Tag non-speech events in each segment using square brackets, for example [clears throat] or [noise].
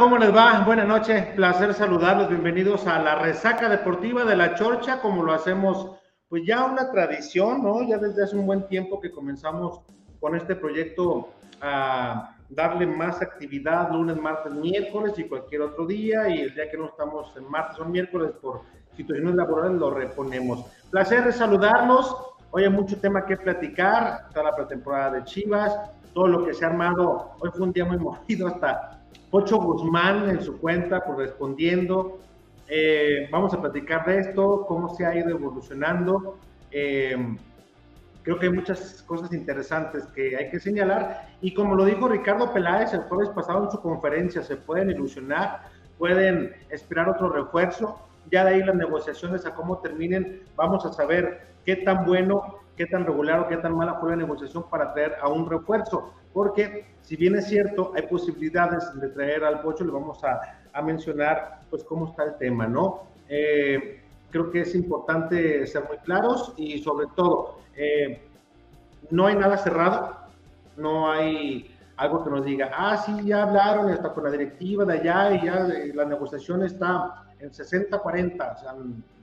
¿cómo les va? Buenas noches, placer saludarlos, bienvenidos a la resaca deportiva de la Chorcha, como lo hacemos, pues ya una tradición, ¿no? Ya desde hace un buen tiempo que comenzamos con este proyecto a darle más actividad lunes, martes, miércoles y cualquier otro día, y el día que no estamos en martes o miércoles por situaciones laborales lo reponemos. Placer saludarlos, hoy hay mucho tema que platicar, está la pretemporada de Chivas, todo lo que se ha armado, hoy fue un día muy [laughs] movido hasta Pocho Guzmán en su cuenta, por respondiendo. Eh, vamos a platicar de esto, cómo se ha ido evolucionando. Eh, creo que hay muchas cosas interesantes que hay que señalar. Y como lo dijo Ricardo Peláez el jueves pasado en su conferencia, se pueden ilusionar, pueden esperar otro refuerzo. Ya de ahí las negociaciones a cómo terminen, vamos a saber qué tan bueno, qué tan regular o qué tan mala fue la negociación para traer a un refuerzo porque si bien es cierto, hay posibilidades de traer al Pocho, le vamos a, mencionar pues cómo está el tema, ¿no? Eh, creo que es importante ser muy claros y sobre todo, eh, no hay nada cerrado, no hay algo que nos diga, ah, sí, ya hablaron, está con la directiva de allá y ya eh, la negociación está en 60-40, o sea,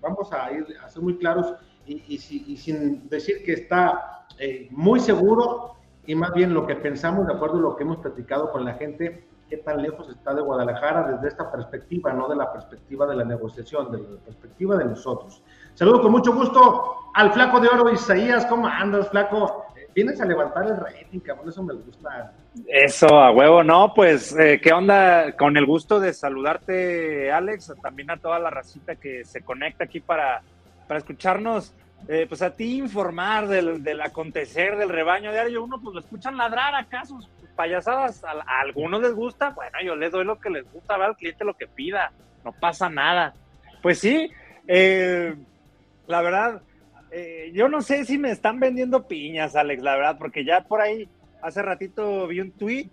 vamos a ir a ser muy claros y, sin decir que está muy seguro, y más bien lo que pensamos de acuerdo a lo que hemos platicado con la gente, qué tan lejos está de Guadalajara desde esta perspectiva, no de la perspectiva de la negociación, de la perspectiva de nosotros. Saludo con mucho gusto al flaco de oro Isaías, ¿cómo andas, flaco? Vienes a levantar el rating, cabrón, eso me gusta. Eso, a huevo, no, pues, eh, ¿qué onda? Con el gusto de saludarte, Alex, también a toda la racita que se conecta aquí para, para escucharnos eh, pues a ti informar del, acontecer del rebaño diario, uno pues lo escuchan ladrar acá sus payasadas, a, algunos les gusta, bueno, yo les doy lo que les gusta, va al cliente lo que pida, no pasa nada. Pues sí, eh, la verdad, eh, yo no sé si me están vendiendo piñas, Alex, la verdad, porque ya por ahí hace ratito vi un tweet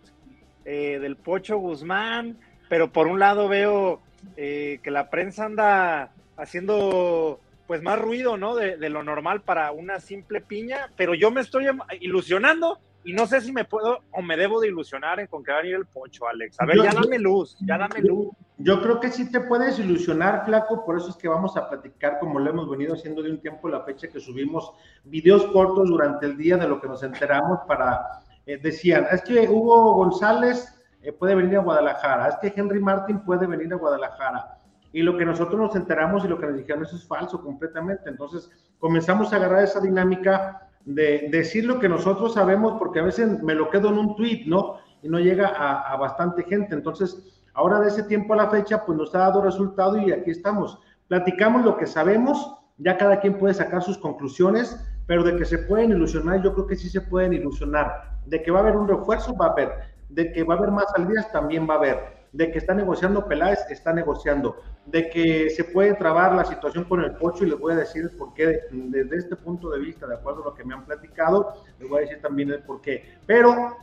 del Pocho Guzmán, pero por un lado veo que la prensa anda haciendo pues más ruido, ¿no? De, lo normal para una simple piña, pero yo me estoy ilusionando y no sé si me puedo o me debo de ilusionar en con que va a ir el pocho, Alex. A ver, ya dame luz, ya dame luz. Yo creo que sí te puedes ilusionar, flaco, por eso es que vamos a platicar como lo hemos venido haciendo de un tiempo la fecha que subimos videos cortos durante el día de lo que nos enteramos para, eh, decían, es que Hugo González eh, puede venir a Guadalajara, es que Henry Martin puede venir a Guadalajara y lo que nosotros nos enteramos y lo que nos dijeron eso es falso completamente. Entonces comenzamos a agarrar esa dinámica de, decir lo que nosotros sabemos, porque a veces me lo quedo en un tweet, ¿no? Y no llega a, bastante gente. Entonces, ahora de ese tiempo a la fecha, pues nos ha dado resultado y aquí estamos. Platicamos lo que sabemos, ya cada quien puede sacar sus conclusiones, pero de que se pueden ilusionar, yo creo que sí se pueden ilusionar. De que va a haber un refuerzo, va a haber. De que va a haber más salidas, también va a haber de que está negociando Peláez, está negociando, de que se puede trabar la situación con el Pocho y les voy a decir por qué desde este punto de vista, de acuerdo a lo que me han platicado, les voy a decir también el por qué. Pero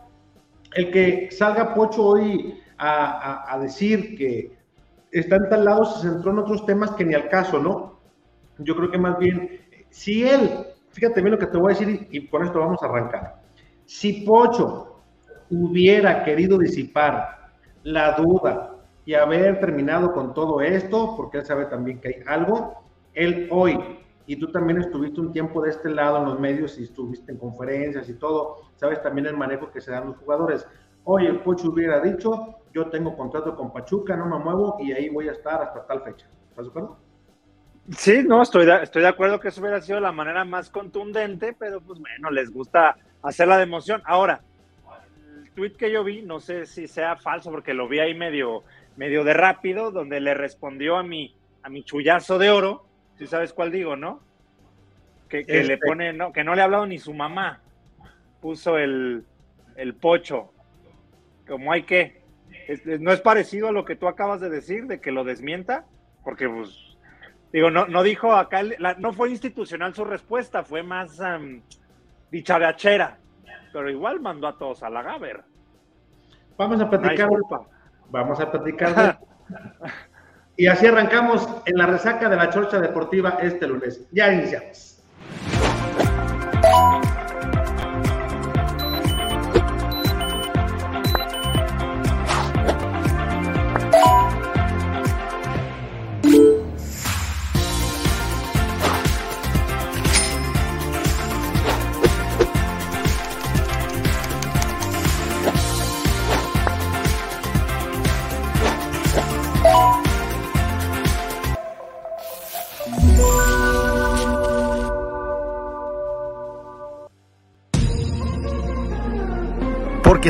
el que salga Pocho hoy a, decir que está en tal lado se centró en otros temas que ni al caso, ¿no? Yo creo que más bien, si él, fíjate bien lo que te voy a decir y con esto vamos a arrancar. Si Pocho hubiera querido disipar la duda y haber terminado con todo esto, porque él sabe también que hay algo, él hoy, y tú también estuviste un tiempo de este lado en los medios y estuviste en conferencias y todo, sabes también el manejo que se dan los jugadores. Hoy el Pocho hubiera dicho, yo tengo contrato con Pachuca, no me muevo y ahí voy a estar hasta tal fecha. ¿Estás de acuerdo? Sí, no, estoy de, estoy de acuerdo que eso hubiera sido la manera más contundente, pero pues bueno, les gusta hacerla de emoción. Ahora, tweet que yo vi, no sé si sea falso porque lo vi ahí medio, medio de rápido, donde le respondió a mi, a mi chullazo de oro, si sabes cuál digo, ¿no? Que, le este. pone, no, que no le ha hablado ni su mamá. Puso el, el pocho. Como hay que. no es parecido a lo que tú acabas de decir, de que lo desmienta, porque pues, digo, no, no dijo acá, no fue institucional su respuesta, fue más um, dicharachera pero igual mandó a todos a la Gaber. Vamos a platicar. vamos a platicar. [laughs] y así arrancamos en la resaca de la Chorcha Deportiva este lunes. Ya iniciamos.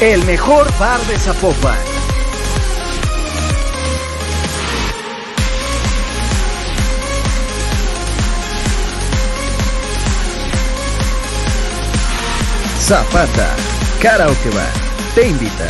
El mejor bar de Zapopan. Zapata, Karaoke Bar, te invita.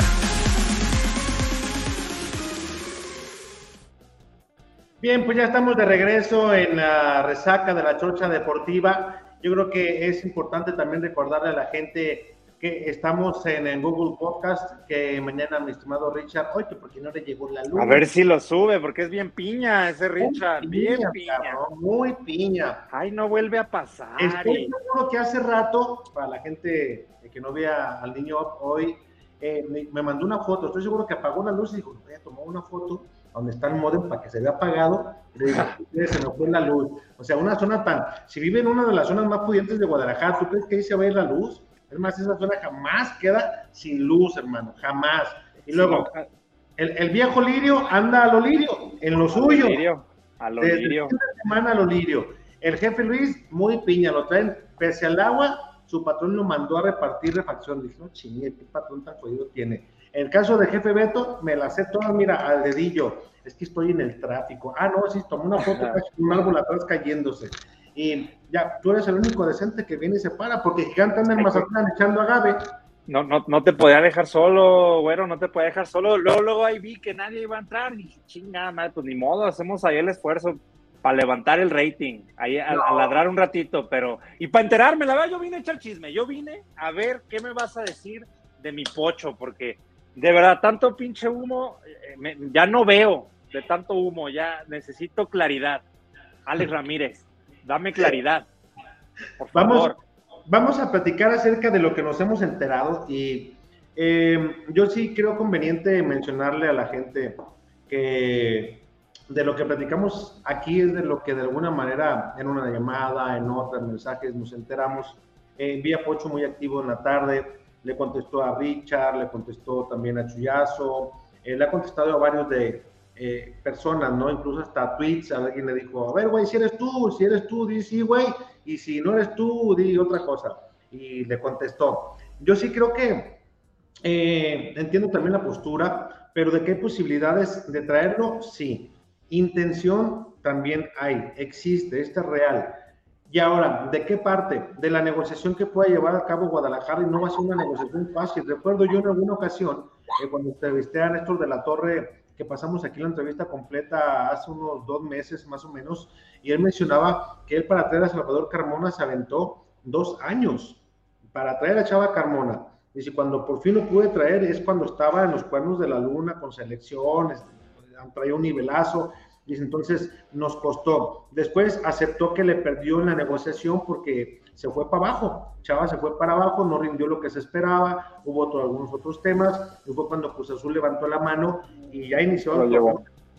Bien, pues ya estamos de regreso en la resaca de la Chorcha Deportiva. Yo creo que es importante también recordarle a la gente que estamos en, Google Podcast, que mañana mi estimado Richard, oye, porque no le llegó la luz. A ver si lo sube, porque es bien piña ese Richard, bien piña. muy piña. Ay, no vuelve a pasar. Estoy seguro que hace rato, para la gente que no vea al niño hoy, eh, me, mandó una foto, estoy seguro que apagó la luz y dijo, voy a tomar una foto donde está el modem para que se vea apagado, y le digo, [laughs] se me fue la luz. O sea, una zona tan, si vive en una de las zonas más pudientes de Guadalajara, ¿tú crees que ahí se va a ir la luz? Es más, esa zona jamás queda sin luz, hermano, jamás. Y luego, el, viejo Lirio anda a lo Lirio, en lo suyo. A lo Lirio. semana a lo Lirio. El jefe Luis, muy piña, lo traen, pese al agua, su patrón lo mandó a repartir refacción. Dije, no chingue, qué patrón tan jodido tiene. En el caso del jefe Beto, me la sé toda, mira, al dedillo. Es que estoy en el tráfico. Ah, no, sí, tomó una foto, [laughs] un árbol atrás cayéndose y ya, tú eres el único decente que viene y se para, porque Gigante anda en Mazatlán echando agave. No, no, no te podía dejar solo, güero, no te podía dejar solo. Luego, luego ahí vi que nadie iba a entrar y dije, chingada madre, pues ni modo, hacemos ahí el esfuerzo para levantar el rating, ahí a, ladrar un ratito, pero, y para enterarme, la verdad, yo vine a echar chisme, yo vine a ver qué me vas a decir de mi pocho, porque de verdad, tanto pinche humo, eh, ya no veo de tanto humo, ya necesito claridad. Alex [laughs] Ramírez, Dame claridad. Por favor. Vamos, vamos a platicar acerca de lo que nos hemos enterado y em, yo sí creo conveniente mencionarle a la gente que de lo que platicamos aquí es de lo que de alguna manera en una llamada, en otras mensajes nos enteramos. Eh, vi a Pocho muy activo en la tarde, le contestó a Richard, le contestó también a Chuyazo, eh, le ha contestado a varios de, eh, personas, ¿no? Incluso hasta tweets, alguien le dijo, a ver, güey, si eres tú, si eres tú, di sí, güey, y si no eres tú, di otra cosa. Y le contestó. Yo sí creo que eh, entiendo también la postura, pero de qué hay posibilidades de traerlo, sí. Intención también hay, existe, esta es real. Y ahora, ¿de qué parte? De la negociación que pueda llevar a cabo Guadalajara y no va a ser una negociación fácil. Recuerdo yo en alguna ocasión, eh, cuando entrevisté a Néstor de la Torre que pasamos aquí la entrevista completa hace unos dos meses más o menos, y él mencionaba que él para traer a Salvador Carmona se aventó dos años para traer a Chava Carmona. Si cuando por fin lo pude traer es cuando estaba en los cuernos de la luna con selecciones, traía un nivelazo, y entonces nos costó. Después aceptó que le perdió en la negociación porque se fue para abajo. Chava se fue para abajo, no rindió lo que se esperaba, hubo algunos otros temas, y fue cuando Cruz Azul levantó la mano y ya inició,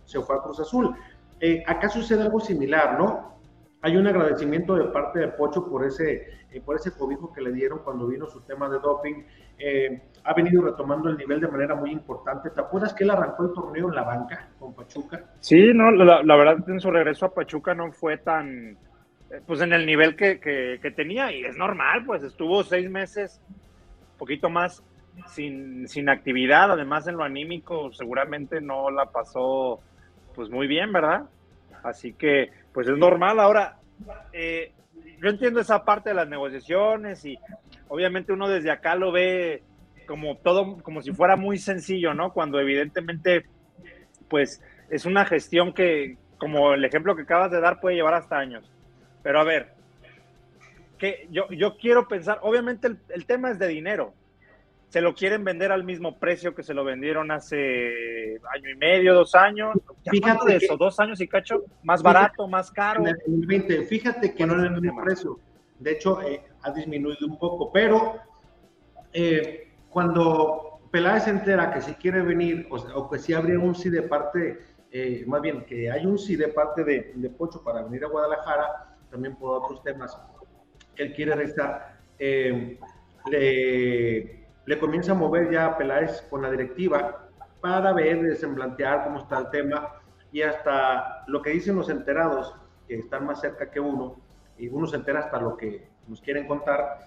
se fue a Cruz Azul. Eh, acá sucede algo similar, ¿no? Hay un agradecimiento de parte de Pocho por ese, eh, por ese cobijo que le dieron cuando vino su tema de doping. Eh, ha venido retomando el nivel de manera muy importante. ¿Te acuerdas que él arrancó el torneo en la banca con Pachuca? Sí, no, la, la verdad en su regreso a Pachuca no fue tan, pues en el nivel que, que, tenía y es normal, pues estuvo seis meses, poquito más sin, sin, actividad, además en lo anímico seguramente no la pasó pues muy bien, ¿verdad? Así que pues es normal. Ahora, eh, yo entiendo esa parte de las negociaciones y obviamente uno desde acá lo ve como todo, como si fuera muy sencillo, ¿no? Cuando evidentemente pues es una gestión que, como el ejemplo que acabas de dar, puede llevar hasta años. Pero a ver, que yo, yo quiero pensar, obviamente el, tema es de dinero, se lo quieren vender al mismo precio que se lo vendieron hace año y medio, dos años. Fíjate de eso, dos años y cacho, más barato, más caro. fíjate que no es el mismo precio. De hecho, eh, ha disminuido un poco, pero eh, cuando Peláez se entera que si quiere venir, o, que si habría un sí de parte, eh, más bien que hay un sí de parte de, de, Pocho para venir a Guadalajara, también por otros temas que él quiere regresar, le le comienza a mover ya a Peláez con la directiva para ver, desemblantear cómo está el tema y hasta lo que dicen los enterados, que están más cerca que uno, y uno se entera hasta lo que nos quieren contar,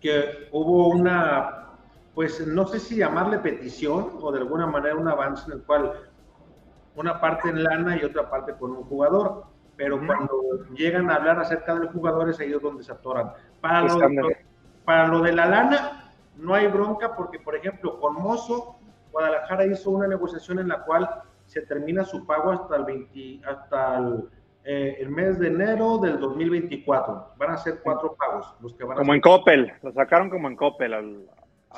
que hubo una, pues no sé si llamarle petición o de alguna manera un avance en el cual una parte en lana y otra parte con un jugador, pero cuando llegan a hablar acerca de los jugadores, ahí es donde se atoran. Para lo, para lo de la lana, no hay bronca porque, por ejemplo, con Mozo, Guadalajara hizo una negociación en la cual se termina su pago hasta el 20, hasta eh, el, mes de enero del 2024. Van a ser cuatro pagos los que van Como en Coppel, lo sacaron como en Coppel al,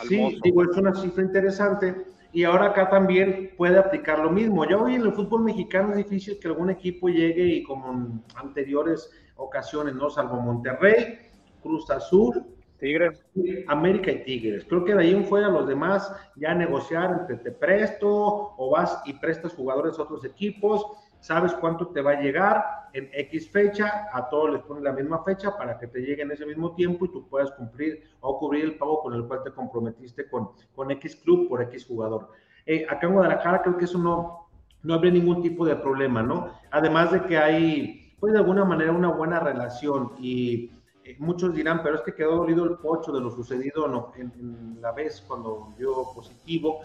Sí, digo, es una cifra interesante y ahora acá también puede aplicar lo mismo. Ya hoy en el fútbol mexicano es difícil que algún equipo llegue y como en anteriores ocasiones, ¿no? Salvo Monterrey, Cruz Azul, Tigres. América y Tigres. Creo que de ahí en fuera los demás ya negociar entre te presto o vas y prestas jugadores a otros equipos, sabes cuánto te va a llegar en X fecha, a todos les ponen la misma fecha para que te llegue en ese mismo tiempo y tú puedas cumplir o cubrir el pago con el cual te comprometiste con, con X club por X jugador. Eh, acá en Guadalajara creo que eso no, no habría ningún tipo de problema, ¿no? Además de que hay, pues de alguna manera, una buena relación y eh, muchos dirán, pero es que quedó dolido el pocho de lo sucedido no, en, la vez cuando dio positivo.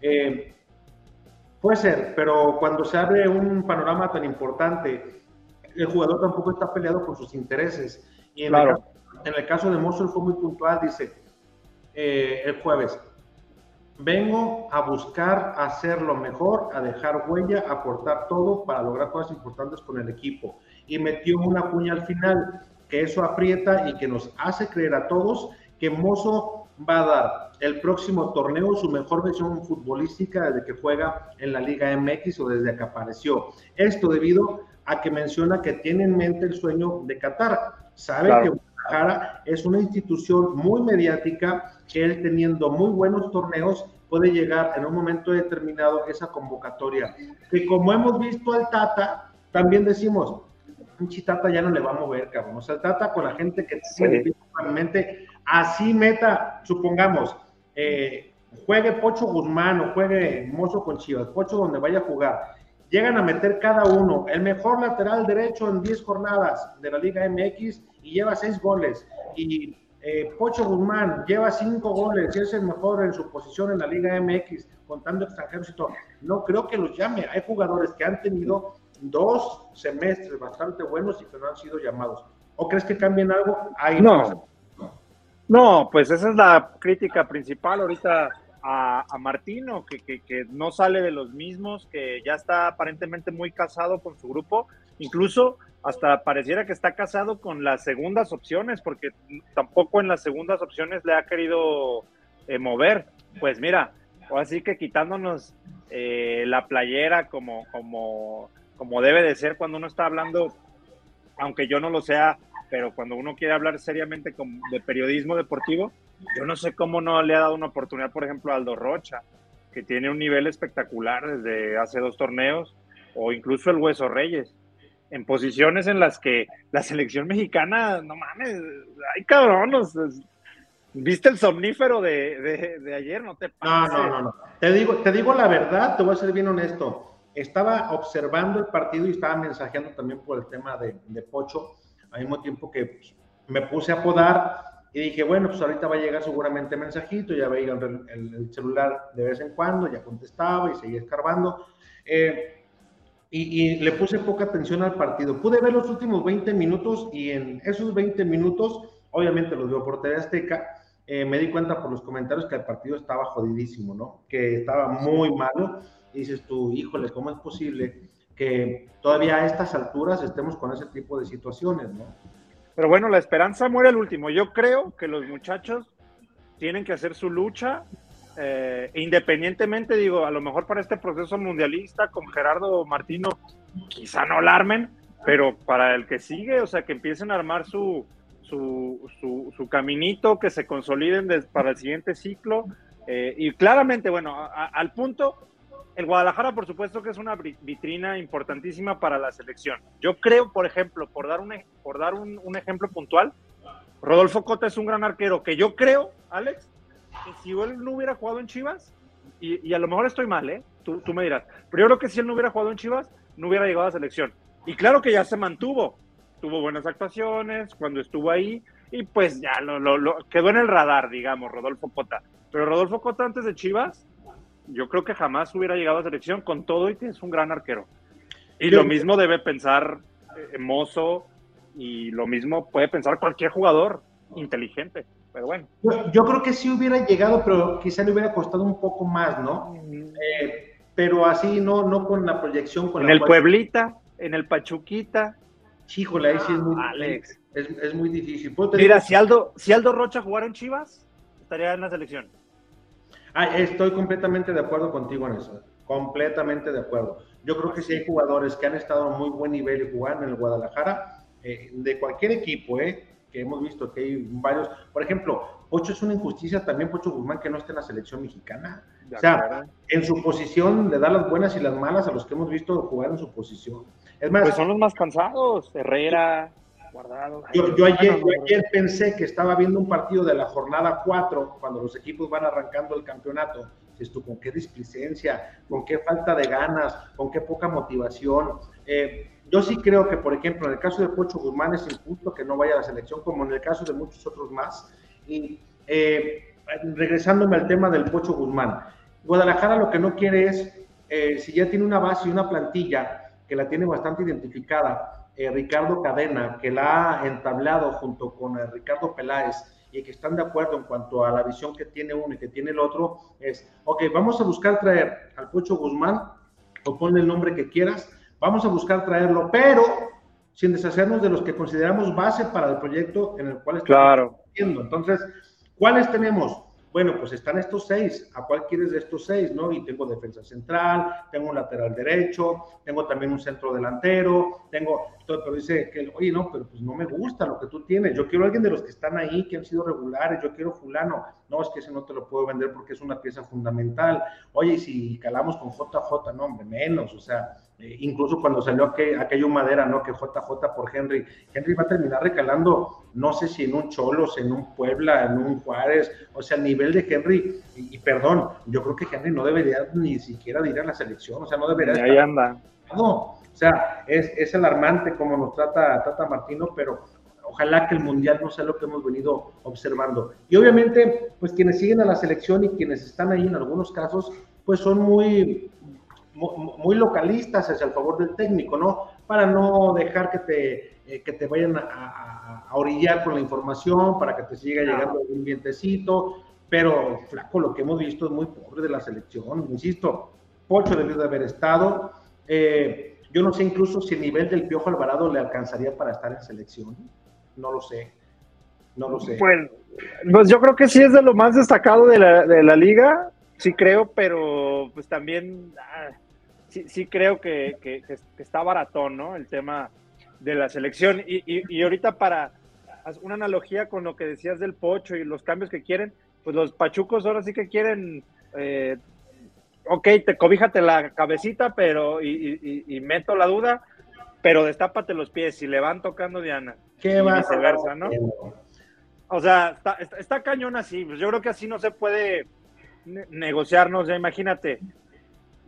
Eh, puede ser, pero cuando se abre un panorama tan importante, el jugador tampoco está peleado con sus intereses. Y en, el, caso, de Mosul fue muy puntual, dice eh, el jueves, vengo a buscar hacer lo mejor, a dejar huella, a aportar todo para lograr cosas importantes con el equipo. Y metió una puña al final que eso aprieta y que nos hace creer a todos que Mozo va a dar el próximo torneo su mejor versión futbolística desde que juega en la Liga MX o desde que apareció. Esto debido a que menciona que tiene en mente el sueño de Qatar. Sabe que Guadalajara es una institución muy mediática, que él teniendo muy buenos torneos puede llegar en un momento determinado esa convocatoria. Que como hemos visto al Tata, también decimos, pinche Tata ya no le va a mover, cabrón. O sea, el Tata con la gente que tiene mente, así meta, supongamos, eh, juegue Pocho Guzmán o juegue Mozo con Chivas, Pocho donde vaya a jugar, llegan a meter cada uno el mejor lateral derecho en 10 jornadas de la Liga MX y lleva 6 goles. Y eh, Pocho Guzmán lleva 5 goles y es el mejor en su posición en la Liga MX, contando extranjeros y todo. No creo que los llame. Hay jugadores que han tenido dos semestres bastante buenos y que no han sido llamados. ¿O crees que cambien algo? Ahí no. No, pues esa es la crítica principal ahorita a, Martino, que, que, no sale de los mismos, que ya está aparentemente muy casado con su grupo, incluso hasta pareciera que está casado con las segundas opciones, porque tampoco en las segundas opciones le ha querido eh, mover. Pues mira, así que quitándonos eh, la playera como, como como debe de ser cuando uno está hablando, aunque yo no lo sea, pero cuando uno quiere hablar seriamente de periodismo deportivo, yo no sé cómo no le ha dado una oportunidad, por ejemplo, a Aldo Rocha, que tiene un nivel espectacular desde hace dos torneos, o incluso el Hueso Reyes, en posiciones en las que la selección mexicana, no mames, hay cabronos. ¿Viste el somnífero de, de, ayer? No te No, no, no, no. Te digo, te digo la verdad, te voy a ser bien honesto estaba observando el partido y estaba mensajeando también por el tema de, Pocho, al mismo tiempo que pues, me puse a podar y dije, bueno, pues ahorita va a llegar seguramente mensajito, ya veía el, el, celular de vez en cuando, ya contestaba y seguía escarbando. Eh, y, le puse poca atención al partido. Pude ver los últimos 20 minutos y en esos 20 minutos, obviamente los veo por TV Azteca, eh, me di cuenta por los comentarios que el partido estaba jodidísimo, ¿no? Que estaba muy malo dices tú, híjole, ¿cómo es posible que todavía a estas alturas estemos con ese tipo de situaciones, ¿no? Pero bueno, la esperanza muere al último. Yo creo que los muchachos tienen que hacer su lucha. Eh, independientemente, digo, a lo mejor para este proceso mundialista con Gerardo Martino, quizá no la armen, pero para el que sigue, o sea, que empiecen a armar su, su, su, caminito, que se consoliden para el siguiente ciclo. Eh, y claramente, bueno, al punto, el Guadalajara, por supuesto, que es una vitrina importantísima para la selección. Yo creo, por ejemplo, por dar un, por dar un, ejemplo puntual, Rodolfo Cota es un gran arquero que yo creo, Alex, que si él no hubiera jugado en Chivas, y, a lo mejor estoy mal, ¿eh? Tú, tú, me dirás, pero yo creo que si él no hubiera jugado en Chivas, no hubiera llegado a la selección. Y claro que ya se mantuvo, tuvo buenas actuaciones cuando estuvo ahí y pues ya lo, lo, quedó en el radar, digamos, Rodolfo Cota. Pero Rodolfo Cota antes de Chivas, yo creo que jamás hubiera llegado a selección con todo y que es un gran arquero. Y lo mismo debe pensar eh, Mozo y lo mismo puede pensar cualquier jugador inteligente. Pero bueno. Yo, creo que sí hubiera llegado, pero quizá le hubiera costado un poco más, ¿no? Eh, pero así, no, no con la proyección. Con en el Pueblita, en el Pachuquita, Híjole, ahí sí es muy, Alex. Es, muy difícil. Mira, si Aldo, si Aldo Rocha jugara en Chivas, estaría en la selección. Ah, estoy completamente de acuerdo contigo en eso. Completamente de acuerdo. Yo creo que si hay jugadores que han estado a muy buen nivel y jugar en el Guadalajara, eh, de cualquier equipo, eh, que hemos visto que hay varios. Por ejemplo, Pocho es una injusticia también, Pocho Guzmán, que no esté en la selección mexicana. O sea, en su posición le da las buenas y las malas a los que hemos visto jugar en su posición. Es más, pues son los más cansados, Herrera, Guardado. Yo, ayer, pensé que estaba viendo un partido de la jornada 4, cuando los equipos van arrancando el campeonato. Esto, con qué displicencia, con qué falta de ganas, con qué poca motivación. Eh, yo sí creo que, por ejemplo, en el caso de Pocho Guzmán es injusto que no vaya a la selección, como en el caso de muchos otros más. Y eh, regresándome al tema del Pocho Guzmán, Guadalajara lo que no quiere es, eh, si ya tiene una base y una plantilla que la tiene bastante identificada, eh, Ricardo Cadena, que la ha entablado junto con Ricardo Peláez y que están de acuerdo en cuanto a la visión que tiene uno y que tiene el otro, es, ok, vamos a buscar traer al Pocho Guzmán, o ponle el nombre que quieras, vamos a buscar traerlo, pero sin deshacernos de los que consideramos base para el proyecto en el cual estamos claro. haciendo. Entonces, ¿cuáles tenemos? Bueno, pues están estos seis. ¿A cuál quieres de estos seis? ¿no? Y tengo defensa central, tengo un lateral derecho, tengo también un centro delantero, tengo. pero dice que, oye, no, pero pues no me gusta lo que tú tienes. Yo quiero a alguien de los que están ahí, que han sido regulares. Yo quiero Fulano. No, es que ese no te lo puedo vender porque es una pieza fundamental. Oye, si calamos con JJ, no, hombre, menos. O sea, eh, incluso cuando salió aquel, aquello madera, ¿no? Que JJ por Henry. Henry va a terminar recalando, no sé si en un Cholos, en un Puebla, en un Juárez, o sea, el nivel de Henry, y, perdón, yo creo que Henry no debería ni siquiera de ir a la selección, o sea, no debería. Ahí anda. No, o sea, es, es alarmante como nos trata Tata Martino, pero ojalá que el mundial no sea lo que hemos venido observando. Y obviamente, pues quienes siguen a la selección y quienes están ahí en algunos casos, pues son muy muy localistas hacia el favor del técnico, ¿no? Para no dejar que te, eh, que te vayan a, orillar con la información, para que te siga llegando un vientecito, pero flaco, lo que hemos visto es muy pobre de la selección, insisto, Pocho debió de haber estado, eh, yo no sé incluso si el nivel del Piojo Alvarado le alcanzaría para estar en selección, no lo sé, no lo sé. Pues, pues yo creo que sí es de lo más destacado de la, de la liga, sí creo, pero pues también... Ah, sí, sí creo que, que, está baratón, ¿no? El tema de la selección. Y, y, ahorita para una analogía con lo que decías del pocho y los cambios que quieren, pues los pachucos ahora sí que quieren, eh, ok, te cobíjate la cabecita, pero y, y, meto la duda, pero destápate los pies y le van tocando Diana. ¿Qué va viceversa, ¿no? O sea, está, está, cañón así. Pues yo creo que así no se puede negociarnos. Ya imagínate,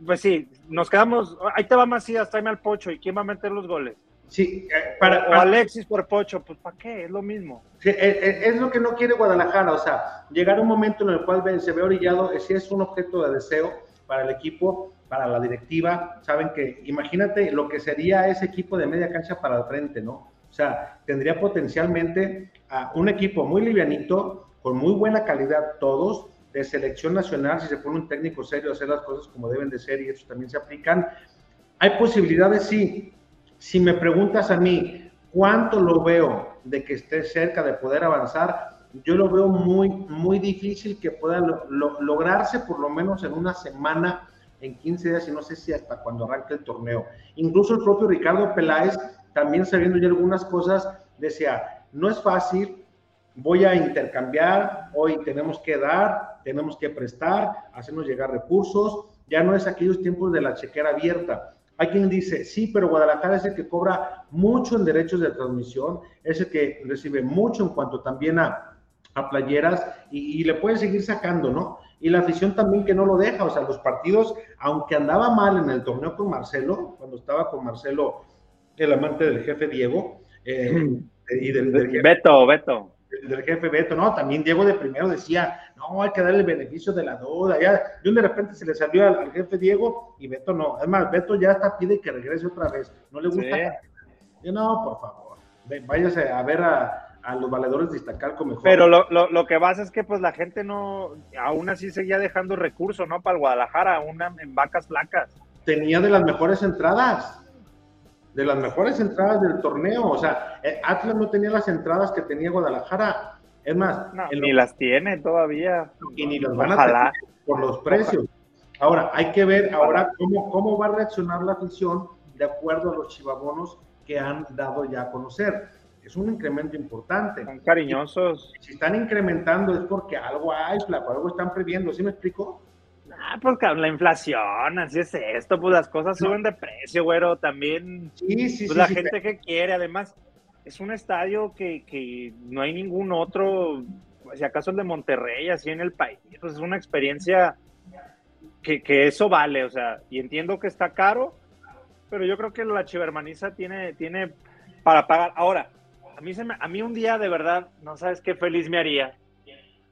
pues sí, nos quedamos. Ahí te va Macías, tráeme al Pocho. ¿Y quién va a meter los goles? Sí, eh, para, o, Alexis por Pocho, pues ¿para qué? Es lo mismo. Sí, eh, eh, es, lo que no quiere Guadalajara, o sea, llegar a un momento en el cual se ve orillado, si es un objeto de deseo para el equipo, para la directiva, saben que, imagínate lo que sería ese equipo de media cancha para el frente, ¿no? O sea, tendría potencialmente a un equipo muy livianito, con muy buena calidad todos, de selección nacional, si se pone un técnico serio a hacer las cosas como deben de ser y eso también se aplican. Hay posibilidades, sí. Si me preguntas a mí cuánto lo veo de que esté cerca de poder avanzar, yo lo veo muy, muy difícil que pueda lograrse por lo menos en una semana, en 15 días, y no sé si hasta cuando arranque el torneo. Incluso el propio Ricardo Peláez, también sabiendo ya algunas cosas, decía, no es fácil, voy a intercambiar, hoy tenemos que dar, tenemos que prestar, hacernos llegar recursos, ya no es aquellos tiempos de la chequera abierta. Hay quien dice, sí, pero Guadalajara es el que cobra mucho en derechos de transmisión, es el que recibe mucho en cuanto también a, a playeras y, le puede seguir sacando, ¿no? Y la afición también que no lo deja, o sea, los partidos, aunque andaba mal en el torneo con Marcelo, cuando estaba con Marcelo, el amante del jefe Diego, eh, [clears throat] y del, del Beto, Beto del jefe Beto, no, también Diego de primero decía, no, hay que darle el beneficio de la duda, ya, de de repente se le salió al, jefe Diego y Beto no, además Beto ya hasta pide que regrese otra vez, no le gusta. no, por favor, váyase a ver a, los valedores de Iztacalco mejor. Pero lo, lo, lo, que pasa es que pues la gente no, aún así seguía dejando recursos, ¿no? Para el Guadalajara, una en vacas flacas. Tenía de las mejores entradas de las mejores entradas del torneo. O sea, eh, Atlas no tenía las entradas que tenía Guadalajara. Es más, ni las tiene todavía. Y ni las van a tener por los precios. Ahora, hay que ver ahora cómo, cómo va a reaccionar la afición de acuerdo a los chivabonos que han dado ya a conocer. Es un incremento importante. Son cariñosos. Si están incrementando es porque algo hay, algo están previendo. ¿Sí me explico? Ah, pues la inflación, así es esto, pues las cosas suben de precio, güero, también. Sí, sí, pues, la gente que quiere, además, es un estadio que, no hay ningún otro, si acaso el de Monterrey, así en el país, pues es una experiencia que, eso vale, o sea, y entiendo que está caro, pero yo creo que la chivermaniza tiene, tiene para pagar. Ahora, a mí, se me, a mí un día de verdad, no sabes qué feliz me haría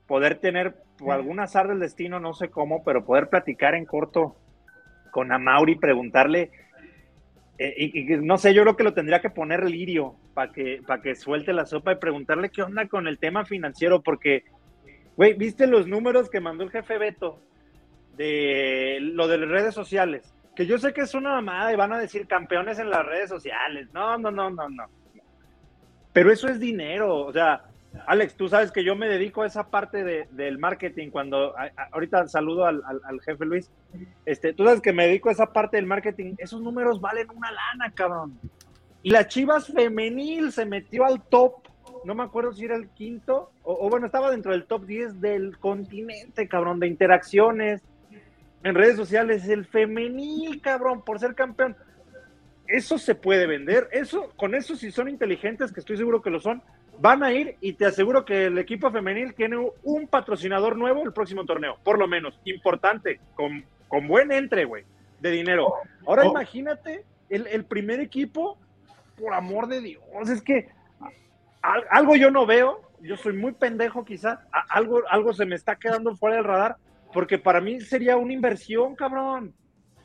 poder tener por algún azar del destino, no sé cómo, pero poder platicar en corto con Amauri, preguntarle, eh, y, no sé, yo creo que lo tendría que poner Lirio para que, para que suelte la sopa y preguntarle qué onda con el tema financiero, porque, güey, ¿viste los números que mandó el jefe Beto de lo de las redes sociales? Que yo sé que es una mamada y van a decir campeones en las redes sociales. No, no, no, no, no. Pero eso es dinero, o sea, Alex, tú sabes que yo me dedico a esa parte del marketing cuando, ahorita saludo al, jefe Luis, este, tú sabes que me dedico a esa parte del marketing, esos números valen una lana, cabrón. Y la Chivas femenil se metió al top, no me acuerdo si era el quinto, o, bueno, estaba dentro del top 10 del continente, cabrón, de interacciones en redes sociales, el femenil, cabrón, por ser campeón. Eso se puede vender, eso, con eso si son inteligentes, que estoy seguro que lo son, van a ir y te aseguro que el equipo femenil tiene un patrocinador nuevo el próximo torneo, por lo menos, importante, con, con buen entre, güey, de dinero. Ahora oh. imagínate el, primer equipo, por amor de Dios, es que algo yo no veo, yo soy muy pendejo quizás, algo, algo se me está quedando fuera del radar, porque para mí sería una inversión, cabrón.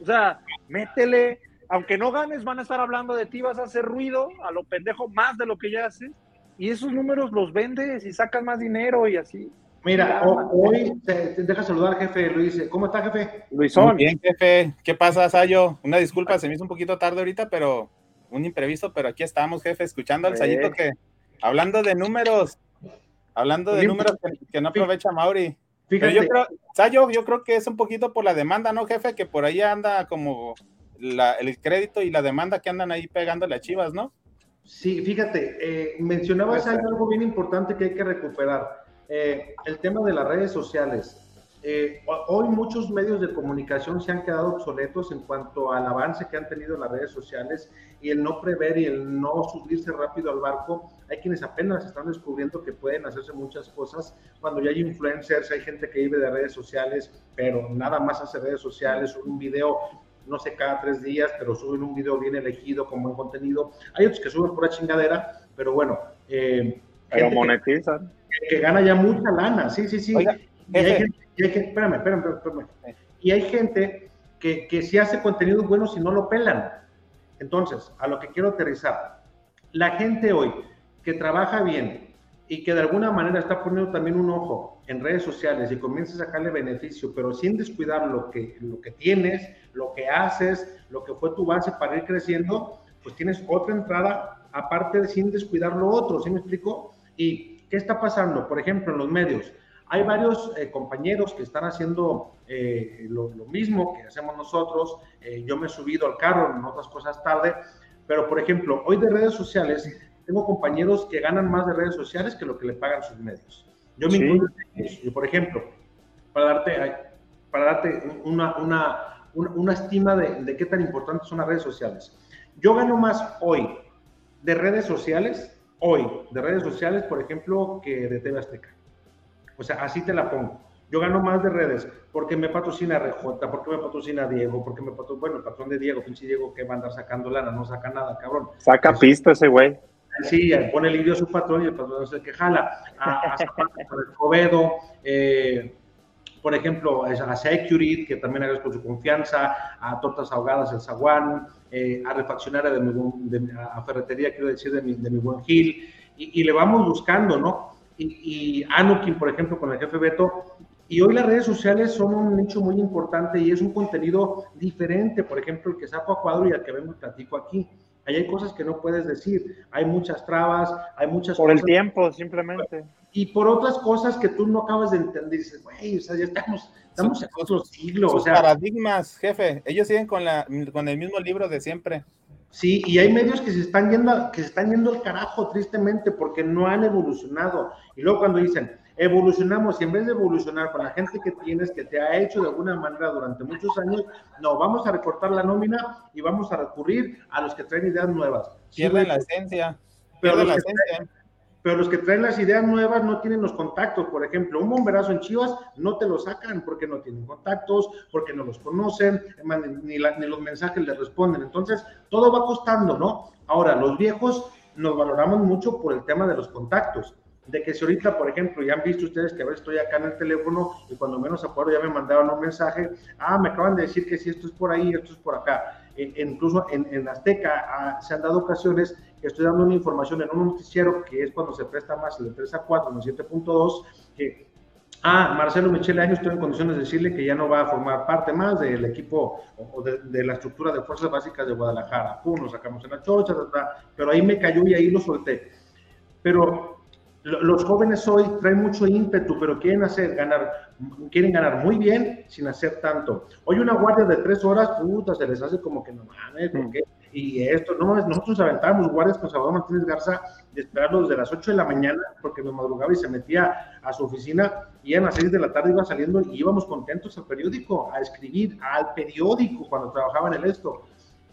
O sea, métele, aunque no ganes, van a estar hablando de ti, vas a hacer ruido a lo pendejo más de lo que ya haces y esos números los vendes y sacas más dinero y así. Mira, hoy te, deja saludar, jefe Luis. ¿Cómo está, jefe? Luisón. bien, jefe. ¿Qué pasa, Sayo? Una disculpa, se me hizo un poquito tarde ahorita, pero un imprevisto, pero aquí estamos, jefe, escuchando al Sayito que, hablando de números, hablando de números que, no aprovecha Mauri. Pero yo creo, Sayo, yo creo que es un poquito por la demanda, ¿no, jefe? Que por ahí anda como el crédito y la demanda que andan ahí pegándole a Chivas, ¿no? Sí, fíjate, eh, mencionabas algo bien importante que hay que recuperar, eh, el tema de las redes sociales. Eh, hoy muchos medios de comunicación se han quedado obsoletos en cuanto al avance que han tenido las redes sociales y el no prever y el no subirse rápido al barco. Hay quienes apenas están descubriendo que pueden hacerse muchas cosas. Cuando ya hay influencers, hay gente que vive de redes sociales, pero nada más hace redes sociales, un video no sé, cada tres días, pero suben un video bien elegido con buen contenido. Hay otros que suben pura chingadera, pero bueno. Eh, pero monetizan. Que, gana ya mucha lana, sí, sí, sí. y, hay gente, espérame, espérame, espérame, Y hay gente que, que sí hace contenidos buenos y no lo pelan. Entonces, a lo que quiero aterrizar, la gente hoy que trabaja bien y que de alguna manera está poniendo también un ojo en redes sociales y comienza a sacarle beneficio, pero sin descuidar lo que, lo que tienes, lo que haces, lo que fue tu base para ir creciendo, pues tienes otra entrada aparte de sin descuidar lo otro, ¿sí me explico? Y ¿qué está pasando? Por ejemplo, en los medios. Hay varios eh, compañeros que están haciendo eh, lo, mismo que hacemos nosotros. Eh, yo me he subido al carro en otras cosas tarde, pero por ejemplo, hoy de redes sociales, tengo compañeros que ganan más de redes sociales que lo que le pagan sus medios. Yo me incluyo Yo, por ejemplo, para darte, para darte una, una, una, estima de, de qué tan importantes son las redes sociales. Yo gano más hoy de redes sociales, hoy, de redes sociales, por ejemplo, que de TV Azteca. O sea, así te la pongo. Yo gano más de redes porque me patrocina RJ, porque me patrocina Diego, porque me patrocina, bueno, el patrón de Diego, pinche Diego que va a andar sacando lana, no saca nada, cabrón. Saca pista ese güey. Sí, pone el indio a su patrón y el patrón es el que jala. A, a el Covedo, eh, por ejemplo, a Security, que también agradezco su confianza, a Tortas Ahogadas, el Zaguán, eh, a Refaccionaria de mi, a Ferretería, quiero decir, de mi, de mi buen Gil, y, le vamos buscando, ¿no? y, y Anukin, por ejemplo, con el jefe Beto. Y hoy las redes sociales son un nicho muy importante y es un contenido diferente, por ejemplo, el que saco a cuadro y el que vengo y platico aquí. Ahí hay cosas que no puedes decir, hay muchas trabas, hay muchas Por el tiempo, simplemente. Y por otras cosas que tú no acabas de entender, dices, güey, o sea, ya estamos, estamos en otro siglo. o sea, paradigmas, jefe, ellos siguen con, la, con el mismo libro de siempre. Sí, y hay medios que se están yendo, que se están yendo al carajo tristemente porque no han evolucionado. Y luego cuando dicen, evolucionamos, y en vez de evolucionar con la gente que tienes, que te ha hecho de alguna manera durante muchos años, no, vamos a recortar la nómina y vamos a recurrir a los que traen ideas nuevas. Pierden la esencia. Pierden la esencia pero los que traen las ideas nuevas no tienen los contactos. Por ejemplo, un bomberazo en Chivas no te lo sacan porque no tienen contactos, porque no los conocen, ni, ni los mensajes les responden. Entonces, todo va costando, ¿no? Ahora, los viejos nos valoramos mucho por el tema de los contactos. De que si ahorita, por ejemplo, ya han visto ustedes que a veces estoy acá en el teléfono y cuando menos acuerdo ya me mandaron un mensaje, ah, me acaban de decir que si esto es por ahí, esto es por acá. incluso en, en Azteca ah, se han dado ocasiones estoy dando una información en un noticiero que es cuando se presta más el de 3 a 4, en el 7.2, que, ah, Marcelo Michele Año estoy en condiciones de decirle que ya no va a formar parte más del equipo o de, la estructura de fuerzas básicas de Guadalajara. Pum, lo sacamos en la chocha, pero ahí me cayó y ahí lo solté. Pero los jóvenes hoy traen mucho ímpetu, pero quieren hacer, ganar, quieren ganar muy bien sin hacer tanto. Hoy una guardia de tres horas, puta, se les hace como que no mames, ¿por qué? y esto, no, nosotros aventábamos guardias con Salvador Martínez Garza de esperarlo desde las 8 de la mañana, porque me madrugaba y se metía a su oficina, y a las 6 de la tarde iba saliendo y íbamos contentos al periódico, a escribir al periódico cuando trabajaba en el esto.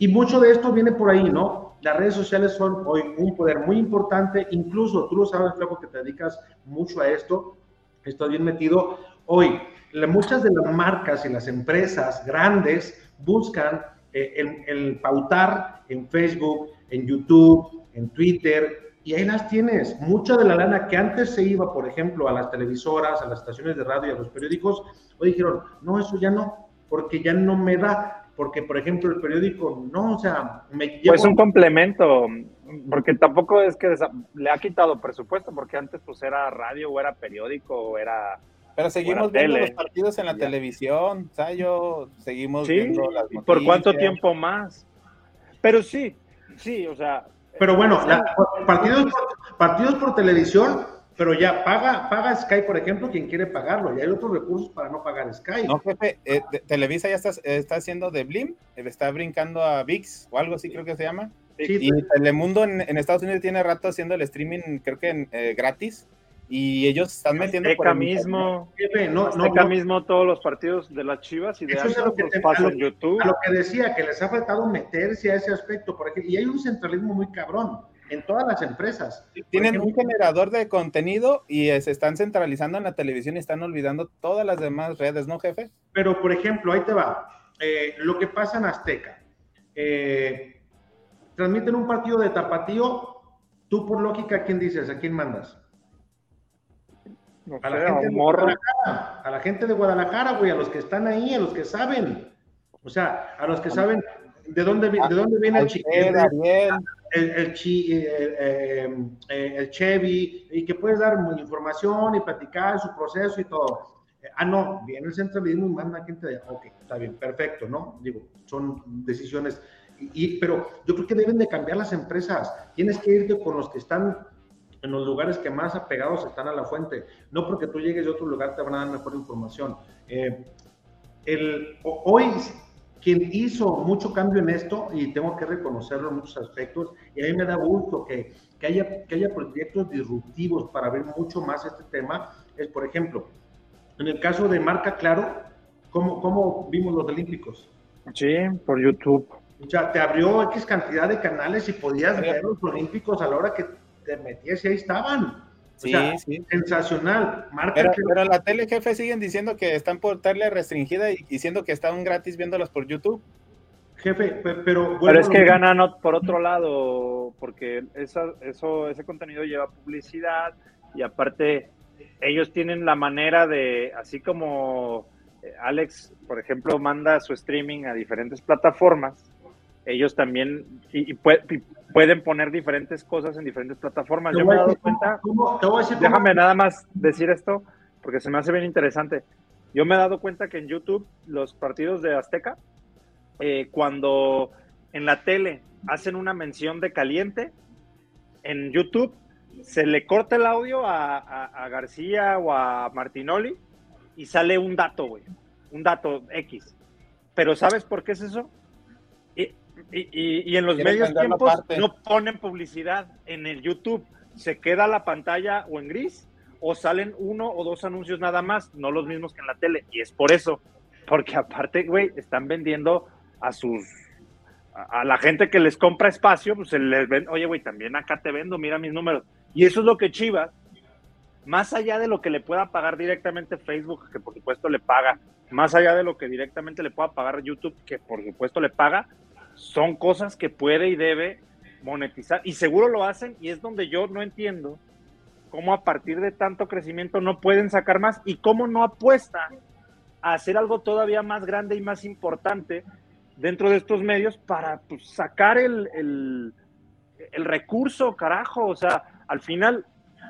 Y mucho de esto viene por ahí, ¿no? Las redes sociales son hoy un poder muy importante, incluso tú lo sabes, Flaco, que te dedicas mucho a esto, estás bien metido. Hoy, muchas de las marcas y las empresas grandes buscan eh, el, pautar en Facebook, en YouTube, en Twitter, y ahí las tienes. Mucha de la lana que antes se iba, por ejemplo, a las televisoras, a las estaciones de radio, a los periódicos, hoy dijeron, no, eso ya no, porque ya no me da, porque, por ejemplo, el periódico, no, o sea, me llevo... Pues un complemento, porque tampoco es que le ha quitado presupuesto, porque antes pues era radio o era periódico o era pero seguimos viendo los partidos en la televisión, Sayo, seguimos viendo las noticias. ¿Por cuánto tiempo más? Pero sí, sí, o sea. Pero bueno, partidos, por, partidos por televisión, pero ya paga, paga Sky, por ejemplo, quien quiere pagarlo. Y hay otros recursos para no pagar Sky. No, jefe, eh, Televisa ya está, está haciendo de Blim, está brincando a VIX o algo así, creo que se llama. y Telemundo en, en, Estados Unidos tiene rato haciendo el streaming, creo que eh, gratis y ellos están metiendo por el mismo, no, no, mismo todos los partidos de las Chivas y de Eso lo que en YouTube. A lo que decía, que les ha faltado meterse a ese aspecto, por y hay un centralismo muy cabrón en todas las empresas. Tienen un generador de contenido y se están centralizando en la televisión y están olvidando todas las demás redes, ¿no, jefe? Pero, por ejemplo, ahí te va. Eh, lo que pasa en Azteca. Eh, transmiten un partido de tapatío, tú por lógica, ¿quién dices? ¿A quién mandas? a, la gente de Guadalajara, a la gente de Guadalajara, güey, a los que están ahí, a los que saben. O sea, a los que saben de dónde, de dónde viene el, el, el, eh, el, Chevy, y que puedes dar información y platicar su proceso y todo. Ah, no, viene el centralismo y manda gente de. Ok, está bien, perfecto, ¿no? Digo, son decisiones. Y, pero yo creo que deben de cambiar las empresas. Tienes que irte con los que están en los lugares que más apegados están a la fuente. No porque tú llegues de otro lugar te van a dar mejor información. Eh, el, hoy quien hizo mucho cambio en esto, y tengo que reconocerlo en muchos aspectos, y a mí me da gusto que, que, haya, que haya proyectos disruptivos para ver mucho más este tema, es, por ejemplo, en el caso de Marca Claro, ¿cómo, cómo vimos los Olímpicos? Sí, por YouTube. O sea, te abrió X cantidad de canales y podías ver los Olímpicos a la hora que te metías y ahí estaban. Sí, sí. Sensacional. Marca pero, la tele, jefe, siguen diciendo que están por tele restringida y diciendo que están gratis viéndolas por YouTube. Jefe, pero... Pero es que ganan por otro lado, porque eso, eso, ese contenido lleva publicidad y aparte ellos tienen la manera de, así como eh, Alex, por ejemplo, manda su streaming a diferentes plataformas, ellos también y, pueden poner diferentes cosas en diferentes plataformas. Yo me he dado cuenta, déjame nada más decir esto, porque se me hace bien interesante. Yo me he dado cuenta que en YouTube, los partidos de Azteca, eh, cuando en la tele hacen una mención de caliente, en YouTube se le corta el audio a, a García o a Martinoli y sale un dato, güey, un dato X. Pero ¿sabes por qué es eso? Y, en los medios tiempos no ponen publicidad en el YouTube. Se queda la pantalla o en gris o salen uno o dos anuncios nada más, no los mismos que en la tele. Y es por eso, porque aparte, güey, están vendiendo a sus a, la gente que les compra espacio, pues se les ven, oye, güey, también acá te vendo, mira mis números. Y eso es lo que Chivas, más allá de lo que le pueda pagar directamente Facebook, que por supuesto le paga, más allá de lo que directamente le pueda pagar YouTube, que por supuesto le paga, son cosas que puede y debe monetizar y seguro lo hacen y es donde yo no entiendo cómo a partir de tanto crecimiento no pueden sacar más y cómo no apuesta a hacer algo todavía más grande y más importante dentro de estos medios para pues, sacar el, el, el recurso, carajo. O sea, al final,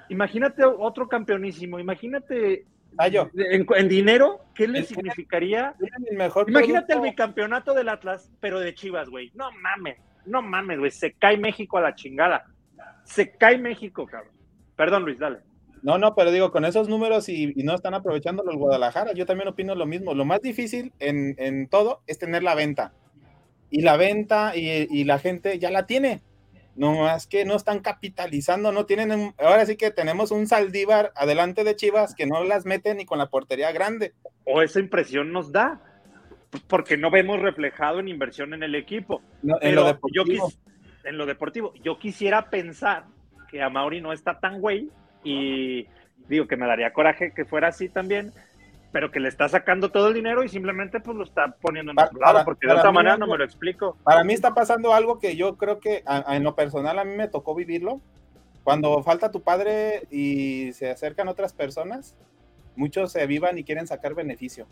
imagínate otro campeonísimo, imagínate Ah, en, dinero, ¿qué le significaría? Imagínate el bicampeonato del Atlas, pero de Chivas, güey. No mames, no mames, güey. Se cae México a la chingada. Se cae México, cabrón. Perdón, Luis, dale. No, no, pero digo, con esos números y, no están aprovechando los Guadalajara, yo también opino lo mismo. Lo más difícil en, todo es tener la venta. Y la venta y la gente ya la tiene. No más que no están capitalizando, no tienen, ahora sí que tenemos un Saldívar adelante de Chivas que no las mete ni con la portería grande. O esa impresión nos da, porque no vemos reflejado en inversión en el equipo. en, lo deportivo. Yo en lo deportivo, yo quisiera pensar que a Mauri no está tan güey y digo que me daría coraje que fuera así también, pero que le está sacando todo el dinero y simplemente pues lo está poniendo en otro lado, porque de otra manera no me lo explico. Para mí está pasando algo que yo creo que en lo personal a mí me tocó vivirlo. Cuando falta tu padre y se acercan otras personas, muchos se vivan y quieren sacar beneficio.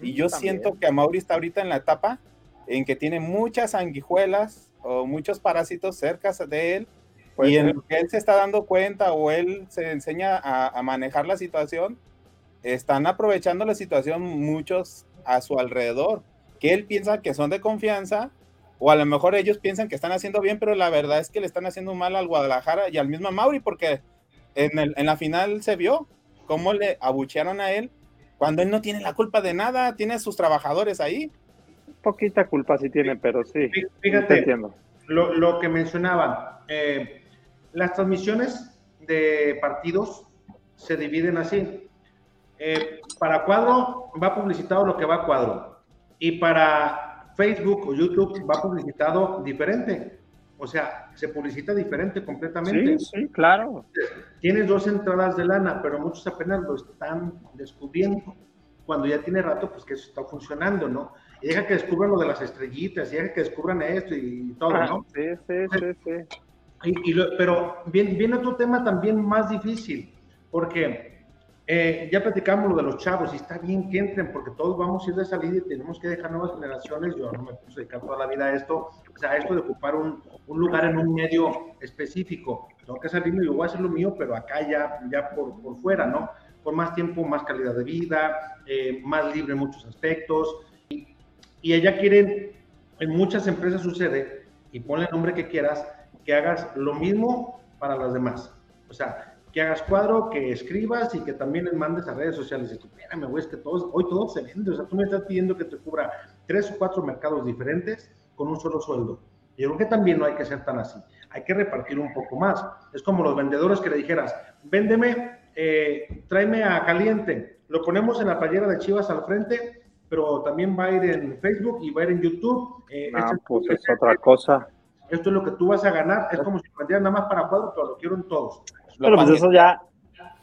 Y yo siento que a Mauri está ahorita en la etapa en que tiene muchas sanguijuelas o muchos parásitos cerca de él y en lo que él se está dando cuenta o él se enseña a manejar la situación, están aprovechando la situación muchos a su alrededor, que él piensa que son de confianza, o a lo mejor ellos piensan que están haciendo bien, pero la verdad es que le están haciendo mal al Guadalajara y al mismo Mauri, porque en, el, en la final se vio cómo le abuchearon a él cuando él no tiene la culpa de nada, tiene a sus trabajadores ahí. Poquita culpa sí tiene, pero sí. Fíjate, lo, lo, que mencionaban, eh, las transmisiones de partidos se dividen así. Eh, para cuadro va publicitado lo que va a cuadro. Y para Facebook o YouTube va publicitado diferente. O sea, se publicita diferente completamente. Sí, sí, claro. Tienes dos entradas de lana, pero muchos apenas lo están descubriendo. Cuando ya tiene rato, pues que eso está funcionando, ¿no? Y deja que descubran lo de las estrellitas, y deja que descubran esto y, todo, ¿no? Sí, sí, sí, sí. pero viene, viene otro tema también más difícil, porque eh, ya platicamos lo de los chavos y está bien que entren porque todos vamos a ir de salida y tenemos que dejar nuevas generaciones. Yo no me puse a dedicar toda la vida a esto, o sea, esto de ocupar un, un lugar en un medio específico. Tengo que salirme y voy a hacer lo mío, pero acá ya, ya por, por fuera, ¿no? Por más tiempo, más calidad de vida, eh, más libre en muchos aspectos. Y, y ella quieren, en muchas empresas sucede, y ponle el nombre que quieras, que hagas lo mismo para las demás. O sea, que hagas cuadro, que escribas y que también les mandes a redes sociales. Y tú, espérame, güey, es que todos, hoy todo se vende. O sea, tú me estás pidiendo que te cubra tres o cuatro mercados diferentes con un solo sueldo. Y yo creo que también no hay que ser tan así. Hay que repartir un poco más. Es como los vendedores que le dijeras, véndeme, eh, tráeme a caliente. Lo ponemos en la playera de Chivas al frente, pero también va a ir en Facebook y va a ir en YouTube. Eh, no, este pues es, otra cosa. Esto es lo que tú vas a ganar. Es como si vendieran nada más para cuadro, pero lo quiero en todos. Pero pues eso ya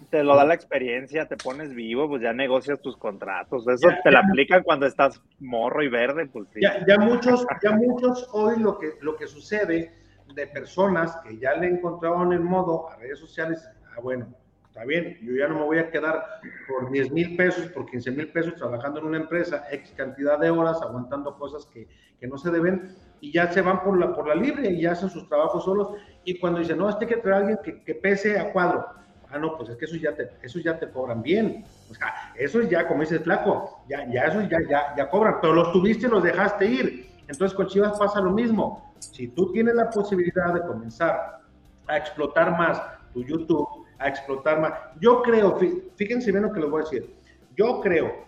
te lo da la experiencia, te pones vivo, pues ya negocias tus contratos. Eso te lo aplican cuando estás morro y verde, pues sí. Ya, ya, muchos, ya muchos hoy lo que, lo que sucede de personas que ya le encontraron el modo a redes sociales, ah, bueno, está bien, yo ya no me voy a quedar por 10 mil pesos, por 15 mil pesos trabajando en una empresa, X cantidad de horas, aguantando cosas que, que, no se deben, y ya se van por la, por la libre y ya hacen sus trabajos solos. Y cuando dicen, no, este que traer a alguien que, que pese a cuadro Ah, no, pues es que eso ya te, eso ya te cobran bien. O sea, eso ya, como dices, flaco, ya, ya eso ya, ya, ya cobran, pero los tuviste y los dejaste ir. Entonces con Chivas pasa lo mismo. Si tú tienes la posibilidad de comenzar a explotar más tu YouTube, a explotar más, yo creo, fíjense bien lo que les voy a decir, yo creo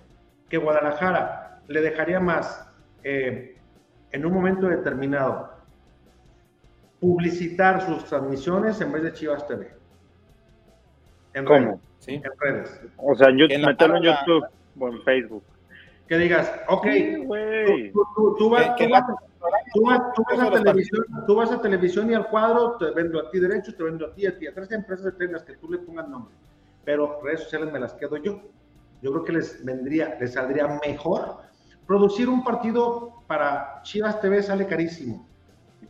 que Guadalajara le dejaría más eh, en un momento determinado publicitar sus transmisiones en vez de Chivas TV. En ¿Cómo? ¿sí? En redes. O sea, en YouTube, meterlo en YouTube o en Facebook. Que digas, ok, tú, vas, a televisión, tú vas a televisión y al cuadro te vendo a ti derechos, te vendo a ti, a ti, a tres empresas tengas que tú le pongas nombre. Pero redes sociales me las quedo yo. Yo creo que les vendría, les saldría mejor. Producir un partido para Chivas TV sale carísimo,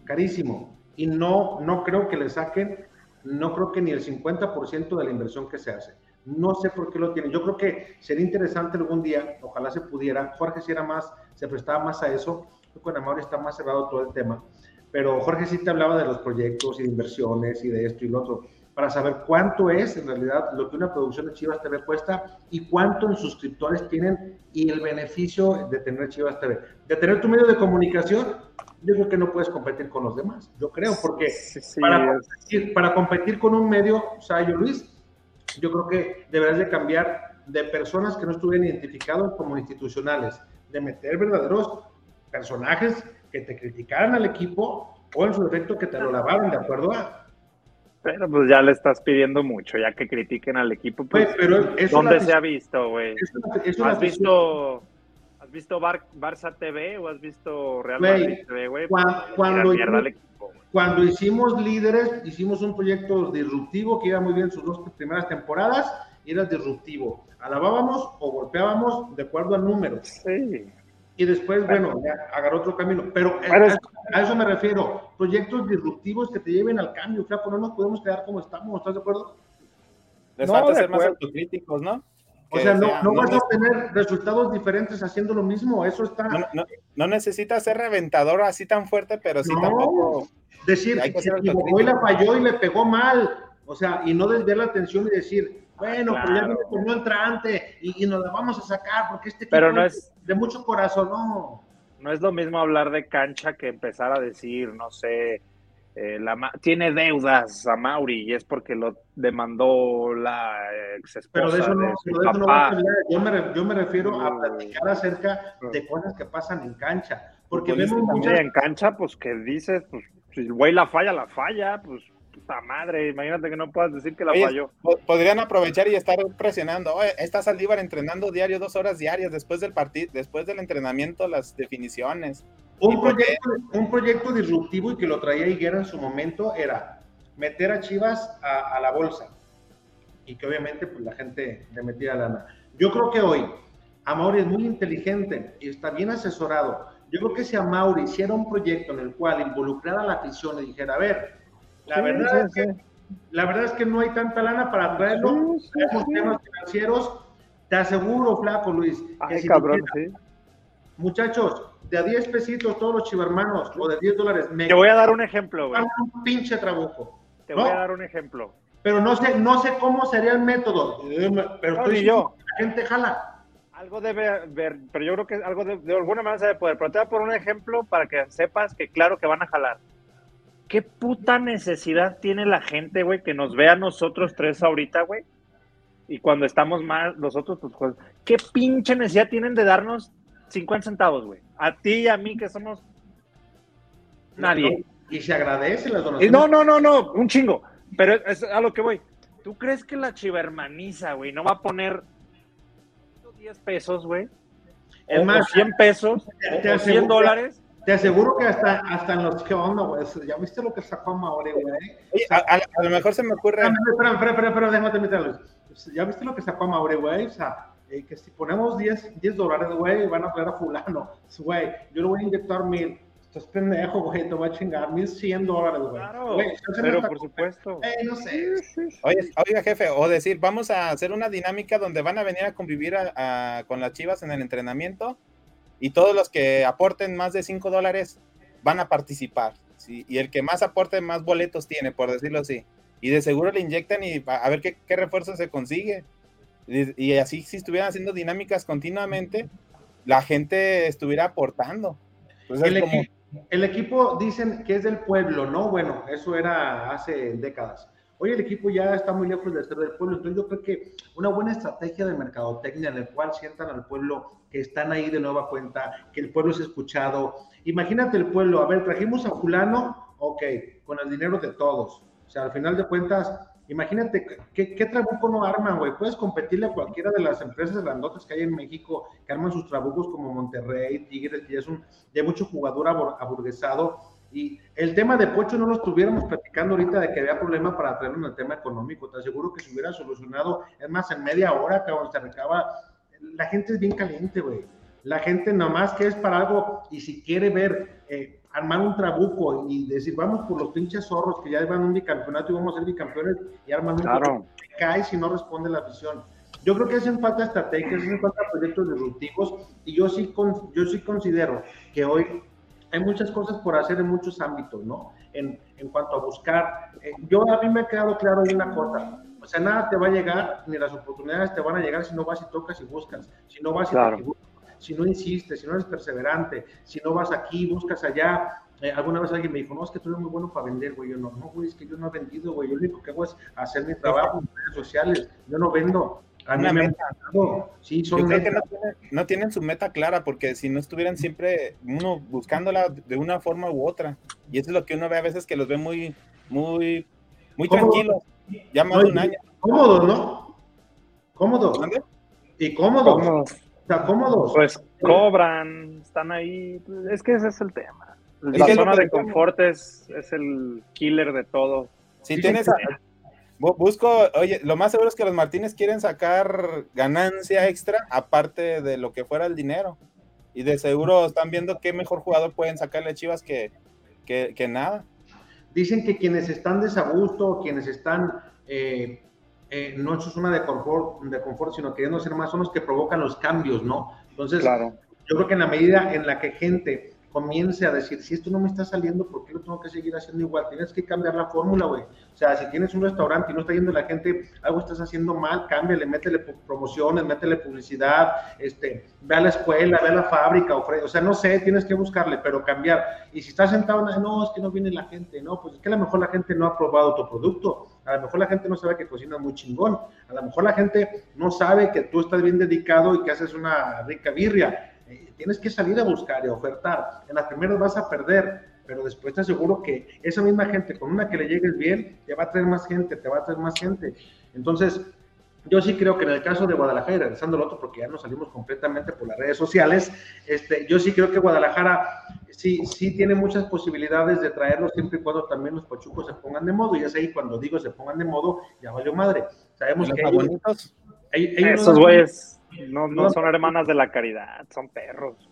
carísimo. Y no, no creo que le saquen no creo que ni el 50% de la inversión que se hace. No sé por qué lo tienen. Yo creo que sería interesante algún día, ojalá se pudiera. Jorge si era más, se prestaba más a eso. con Amor está más cerrado todo el tema. Pero Jorge sí te hablaba de los proyectos y de inversiones y de esto y lo otro, para saber cuánto es en realidad lo que una producción de Chivas TV cuesta y cuánto en suscriptores tienen y el beneficio de tener Chivas TV. De tener tu medio de comunicación, yo creo que no puedes competir con los demás. Yo creo, porque para, competir, para, competir, con un medio, Sayo Luis, yo creo que deberás de cambiar de personas que no estuvieran identificados como institucionales, de meter verdaderos personajes que te criticaran al equipo o en su defecto que te lo lavaran, ¿de acuerdo? Pero pues ya le estás pidiendo mucho, ya que critiquen al equipo. Pues, pero ¿Dónde se ha visto, güey? ¿Has visto ¿Has visto Barça TV o has visto Real Madrid TV, güey? Cuando, cuando, hicimos líderes, hicimos un proyecto disruptivo que iba muy bien sus dos primeras temporadas y era disruptivo. Alabábamos o golpeábamos de acuerdo a números. Sí. Y después, bueno, ya agarró otro camino. Pero, a, eso me refiero. Proyectos disruptivos que te lleven al cambio, flaco. No nos podemos quedar como estamos, ¿estás de acuerdo? Les falta ser más autocríticos, ¿no? O sea, no, no, vas a obtener resultados diferentes haciendo lo mismo, eso está... No, no, necesitas ser reventador así tan fuerte, pero sí tampoco... Decir, que se equivocó y la falló y le pegó mal, o sea, y no desviar la atención y decir, bueno, pues ya viene como entrante y, y, nos la vamos a sacar porque este pero no es de mucho corazón, no. No es lo mismo hablar de cancha que empezar a decir, no sé, eh, tiene deudas a Mauri y es porque lo demandó la ex esposa. Pero de eso no, yo, me, yo me refiero a platicar acerca de cosas que pasan en cancha. Porque vemos muchas... en cancha, pues que dices, pues si el güey la falla, la falla, pues puta madre, imagínate que no puedas decir que la falló. Podrían aprovechar y estar presionando. Oye, está Saldívar entrenando diario, dos horas diarias después del partido, después del entrenamiento, las definiciones. Un proyecto, un proyecto disruptivo y que lo traía Higuera en su momento era meter a Chivas a, la bolsa y que obviamente pues, la gente le metiera lana. Yo creo que hoy Amauri es muy inteligente y está bien asesorado. Yo creo que si Amauri hiciera un proyecto en el cual involucrara a la afición y dijera, a ver, la, verdad es que, la verdad es que no hay tanta lana para traerlo, tenemos temas financieros, te aseguro, flaco Luis, que cabrón, muchachos, de a 10 pesitos todos los chivermanos o de 10 dólares. Me Te voy a dar un ejemplo, güey. Un pinche trabuco. Te voy a dar un ejemplo. Pero no sé, no sé cómo sería el método. Pero estoy yo. La gente jala. Algo debe haber, pero yo creo que algo de, alguna manera se debe poder. Pero te voy a poner un ejemplo para que sepas que claro que van a jalar. ¿qué puta necesidad tiene la gente, güey, que nos vea a nosotros tres ahorita, güey? Y cuando estamos más, nosotros, pues, ¿qué pinche necesidad tienen de darnos 50 centavos, güey? A ti y a mí que somos nadie. Y se agradece las donaciones. No, no, no, no, un chingo. Pero es a lo que voy. ¿Tú crees que la chivermaniza, güey, no va a poner 10 pesos, güey? Es más, 100 pesos, te, 100 dólares. Te aseguro que hasta, hasta en los que onda, güey. ¿Ya viste lo que sacó Maure, güey? a, lo mejor se me ocurre. Espera, espera, espera, espera, déjame meterlos. ¿Ya viste lo que sacó Maure, güey? O sea, eh, que si ponemos 10, 10 dólares, güey, van a traer a fulano. Güey, yo le voy a inyectar mil Estás pendejo, güey, te voy a chingar 1100 dólares, güey. Claro, pero por supuesto. no sé. Oiga, jefe, o decir, vamos a hacer una dinámica donde van a venir a convivir con las chivas en el entrenamiento y todos los que aporten más de 5 dólares van a participar. ¿sí? Y el que más aporte, más boletos tiene, por decirlo así. Y de seguro le inyectan y a ver qué, qué refuerzo se consigue. Y, y así, si estuvieran haciendo dinámicas continuamente, la gente estuviera aportando. El, el equipo dicen que es del pueblo, ¿no? Bueno, eso era hace décadas. Hoy el equipo ya está muy lejos de ser del pueblo, entonces yo creo que una buena estrategia de mercadotecnia en el cual sientan al pueblo que están ahí de nueva cuenta, que el pueblo es escuchado. Imagínate el pueblo, a ver, trajimos a fulano, ok, con el dinero de todos. O sea, al final de cuentas, Imagínate, ¿qué, trabuco no arman, güey? Puedes competirle a cualquiera de las empresas grandotas que hay en México que arman sus trabucos como Monterrey, Tigres, y es un, de mucho jugador aburguesado. Y el tema de Pocho no lo estuviéramos platicando ahorita de que había problema para traerlo en el tema económico. Te aseguro que se hubiera solucionado, es más, en media hora, cabrón, se recaba. La gente es bien caliente, güey. La gente nomás que es para algo y si quiere ver eh, armar un trabuco y decir, vamos por los pinches zorros que ya van un bicampeonato y vamos a ser bicampeones y arman un claro. cae si no responde la afición. Yo creo que hacen falta estrategias, hacen falta proyectos disruptivos y yo sí, con, yo sí considero que hoy hay muchas cosas por hacer en muchos ámbitos, ¿no? En, en cuanto a buscar, eh, yo a mí me ha quedado claro una cosa, o sea, nada te va a llegar, ni las oportunidades te van a llegar si no vas y tocas y buscas, si no vas y claro. te si no insistes, si no eres perseverante, si no vas aquí, buscas allá. Eh, alguna vez alguien me dijo, no, es que tú eres muy bueno para vender, güey. Yo no, no, güey, es que yo no he vendido, güey. Yo lo único que hago es hacer mi trabajo en redes sociales. Yo no vendo. A mí me Sí, son yo creo que no tienen, no tienen, su meta clara, porque si no estuvieran siempre uno buscándola de una forma u otra. Y eso es lo que uno ve a veces que los ve muy, muy, muy tranquilos. Ya más de un año. Cómodos, ¿no? Cómodos. Y cómodos. cómodos sea, cómodos. Pues cobran, están ahí. Es que ese es el tema. La zona de confort es, es, el killer de todo. Si tienes. busco, oye, lo más seguro es que los Martínez quieren sacar ganancia extra aparte de lo que fuera el dinero. Y de seguro están viendo qué mejor jugador pueden sacarle a Chivas que, que, que nada. Dicen que quienes están desagusto, quienes están eh, eh, no es una de confort, de confort, sino queriendo ser más, son los que provocan los cambios, ¿no? Entonces, claro. yo creo que en la medida en la que gente comience a decir, si esto no me está saliendo, ¿por qué lo tengo que seguir haciendo igual? Tienes que cambiar la fórmula, güey. O sea, si tienes un restaurante y no está yendo la gente, algo estás haciendo mal, cámbiale, métele promociones, métele publicidad, este, ve a la escuela, ve a la fábrica, ofrece, o sea, no sé, tienes que buscarle, pero cambiar. Y si estás sentado, no, es que no viene la gente, no, pues es que a lo mejor la gente no ha probado tu producto, a lo mejor la gente no sabe que cocinas muy chingón, a lo mejor la gente no sabe que tú estás bien dedicado y que haces una rica birria tienes que salir a buscar y a ofertar. En las primeras vas a perder, pero después te aseguro que esa misma gente, con una que le llegues bien, te va a traer más gente, te va a traer más gente. Entonces, yo sí creo que en el caso de Guadalajara, regresando al otro, porque ya nos salimos completamente por las redes sociales, este, yo sí creo que Guadalajara sí, sí tiene muchas posibilidades de traerlos siempre y cuando también los pachucos se pongan de modo. Y es ahí cuando digo se pongan de modo, ya valió madre. Sabemos que ellos, esos güeyes no, no son hermanas de la caridad, son perros.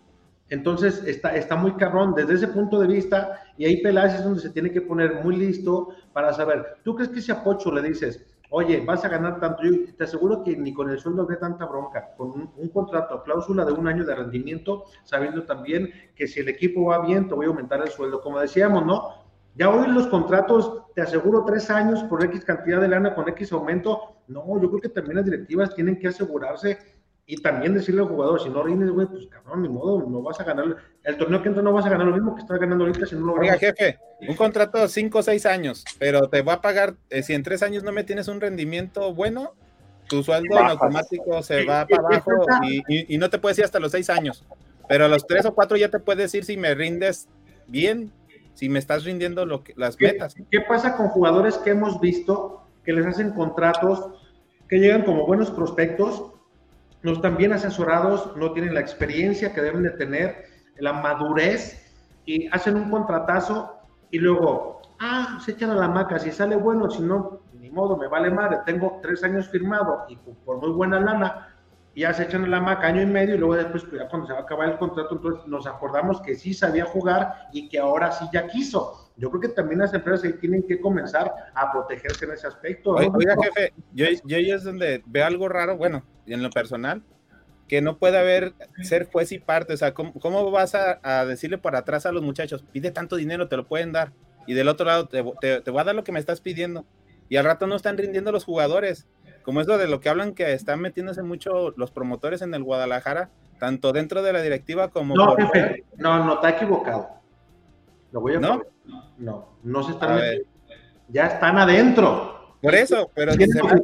Entonces está, está muy cabrón desde ese punto de vista y ahí Peláez es donde se tiene que poner muy listo para saber, ¿tú crees que si a Pocho le dices, oye, vas a ganar tanto? Yo te aseguro que ni con el sueldo de tanta bronca, con un, un contrato, cláusula de un año de rendimiento, sabiendo también que si el equipo va bien, te voy a aumentar el sueldo. Como decíamos, ¿no? Ya hoy los contratos, te aseguro tres años por X cantidad de lana con X aumento. No, yo creo que también las directivas tienen que asegurarse Y también decirle al jugador, si no rindes, güey, pues cabrón, ni modo, no vas a ganar. El torneo que entra no vas a ganar lo mismo que estás ganando ahorita si no lo Oiga, jefe, un contrato de 5 o 6 años, pero te va a pagar, eh, si en 3 años no me tienes un rendimiento bueno, tu sueldo en automático se va para abajo y, y, no te puedes ir hasta los 6 años. Pero a los 3 o 4 ya te puedes decir si me rindes bien, si me estás rindiendo lo que, las metas. ¿Qué pasa con jugadores que hemos visto que les hacen contratos que llegan como buenos prospectos, no están bien asesorados, no tienen la experiencia que deben de tener, la madurez, y hacen un contratazo y luego, ah, se echan a la maca, si sale bueno, si no, ni modo, me vale madre, tengo tres años firmado y por muy buena lana, ya se echan a la maca año y medio y luego después, pues ya cuando se va a acabar el contrato, entonces nos acordamos que sí sabía jugar y que ahora sí ya quiso. Yo creo que también las empresas tienen que comenzar a protegerse en ese aspecto. Oiga, jefe, yo, yo ahí es donde veo algo raro, bueno, en lo personal, que no puede haber ser juez y parte. O sea, ¿cómo, cómo vas a, decirle por atrás a los muchachos? Pide tanto dinero, te lo pueden dar. Y del otro lado, te, te, voy a dar lo que me estás pidiendo. Y al rato no están rindiendo los jugadores. Como es lo de lo que hablan que están metiéndose mucho los promotores en el Guadalajara, tanto dentro de la directiva como... No, jefe, no, no, está equivocado. Lo voy a... ¿No? No, no se están. Ya están adentro. Por eso, pero,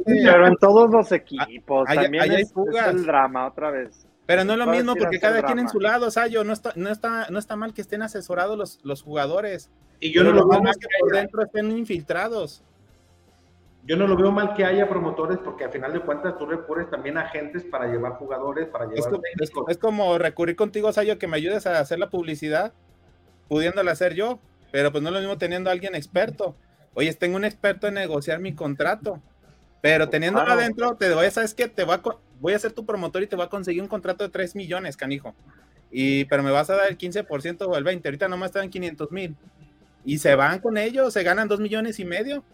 pero en todos los equipos también hay, el drama otra vez. Pero no es lo mismo porque cada quien en su lado, Sayo, no está, no está, no está mal que estén asesorados los, los jugadores. Y yo no lo veo mal que, por dentro estén infiltrados. Yo no lo veo mal que haya promotores porque al final de cuentas tú recurres también a agentes para llevar jugadores, para llevar es, es, como recurrir contigo, Sayo, que me ayudes a hacer la publicidad, pudiéndola hacer yo, pero pues no es lo mismo teniendo a alguien experto. Oye, tengo un experto en negociar mi contrato, pero teniéndolo adentro, te voy, ¿sabes qué? Te voy a, voy a ser tu promotor y te voy a conseguir un contrato de 3 millones, canijo. Y, pero me vas a dar el 15% o el 20%, ahorita nomás están 500 mil. Y se van con ellos, se ganan 2 millones y medio.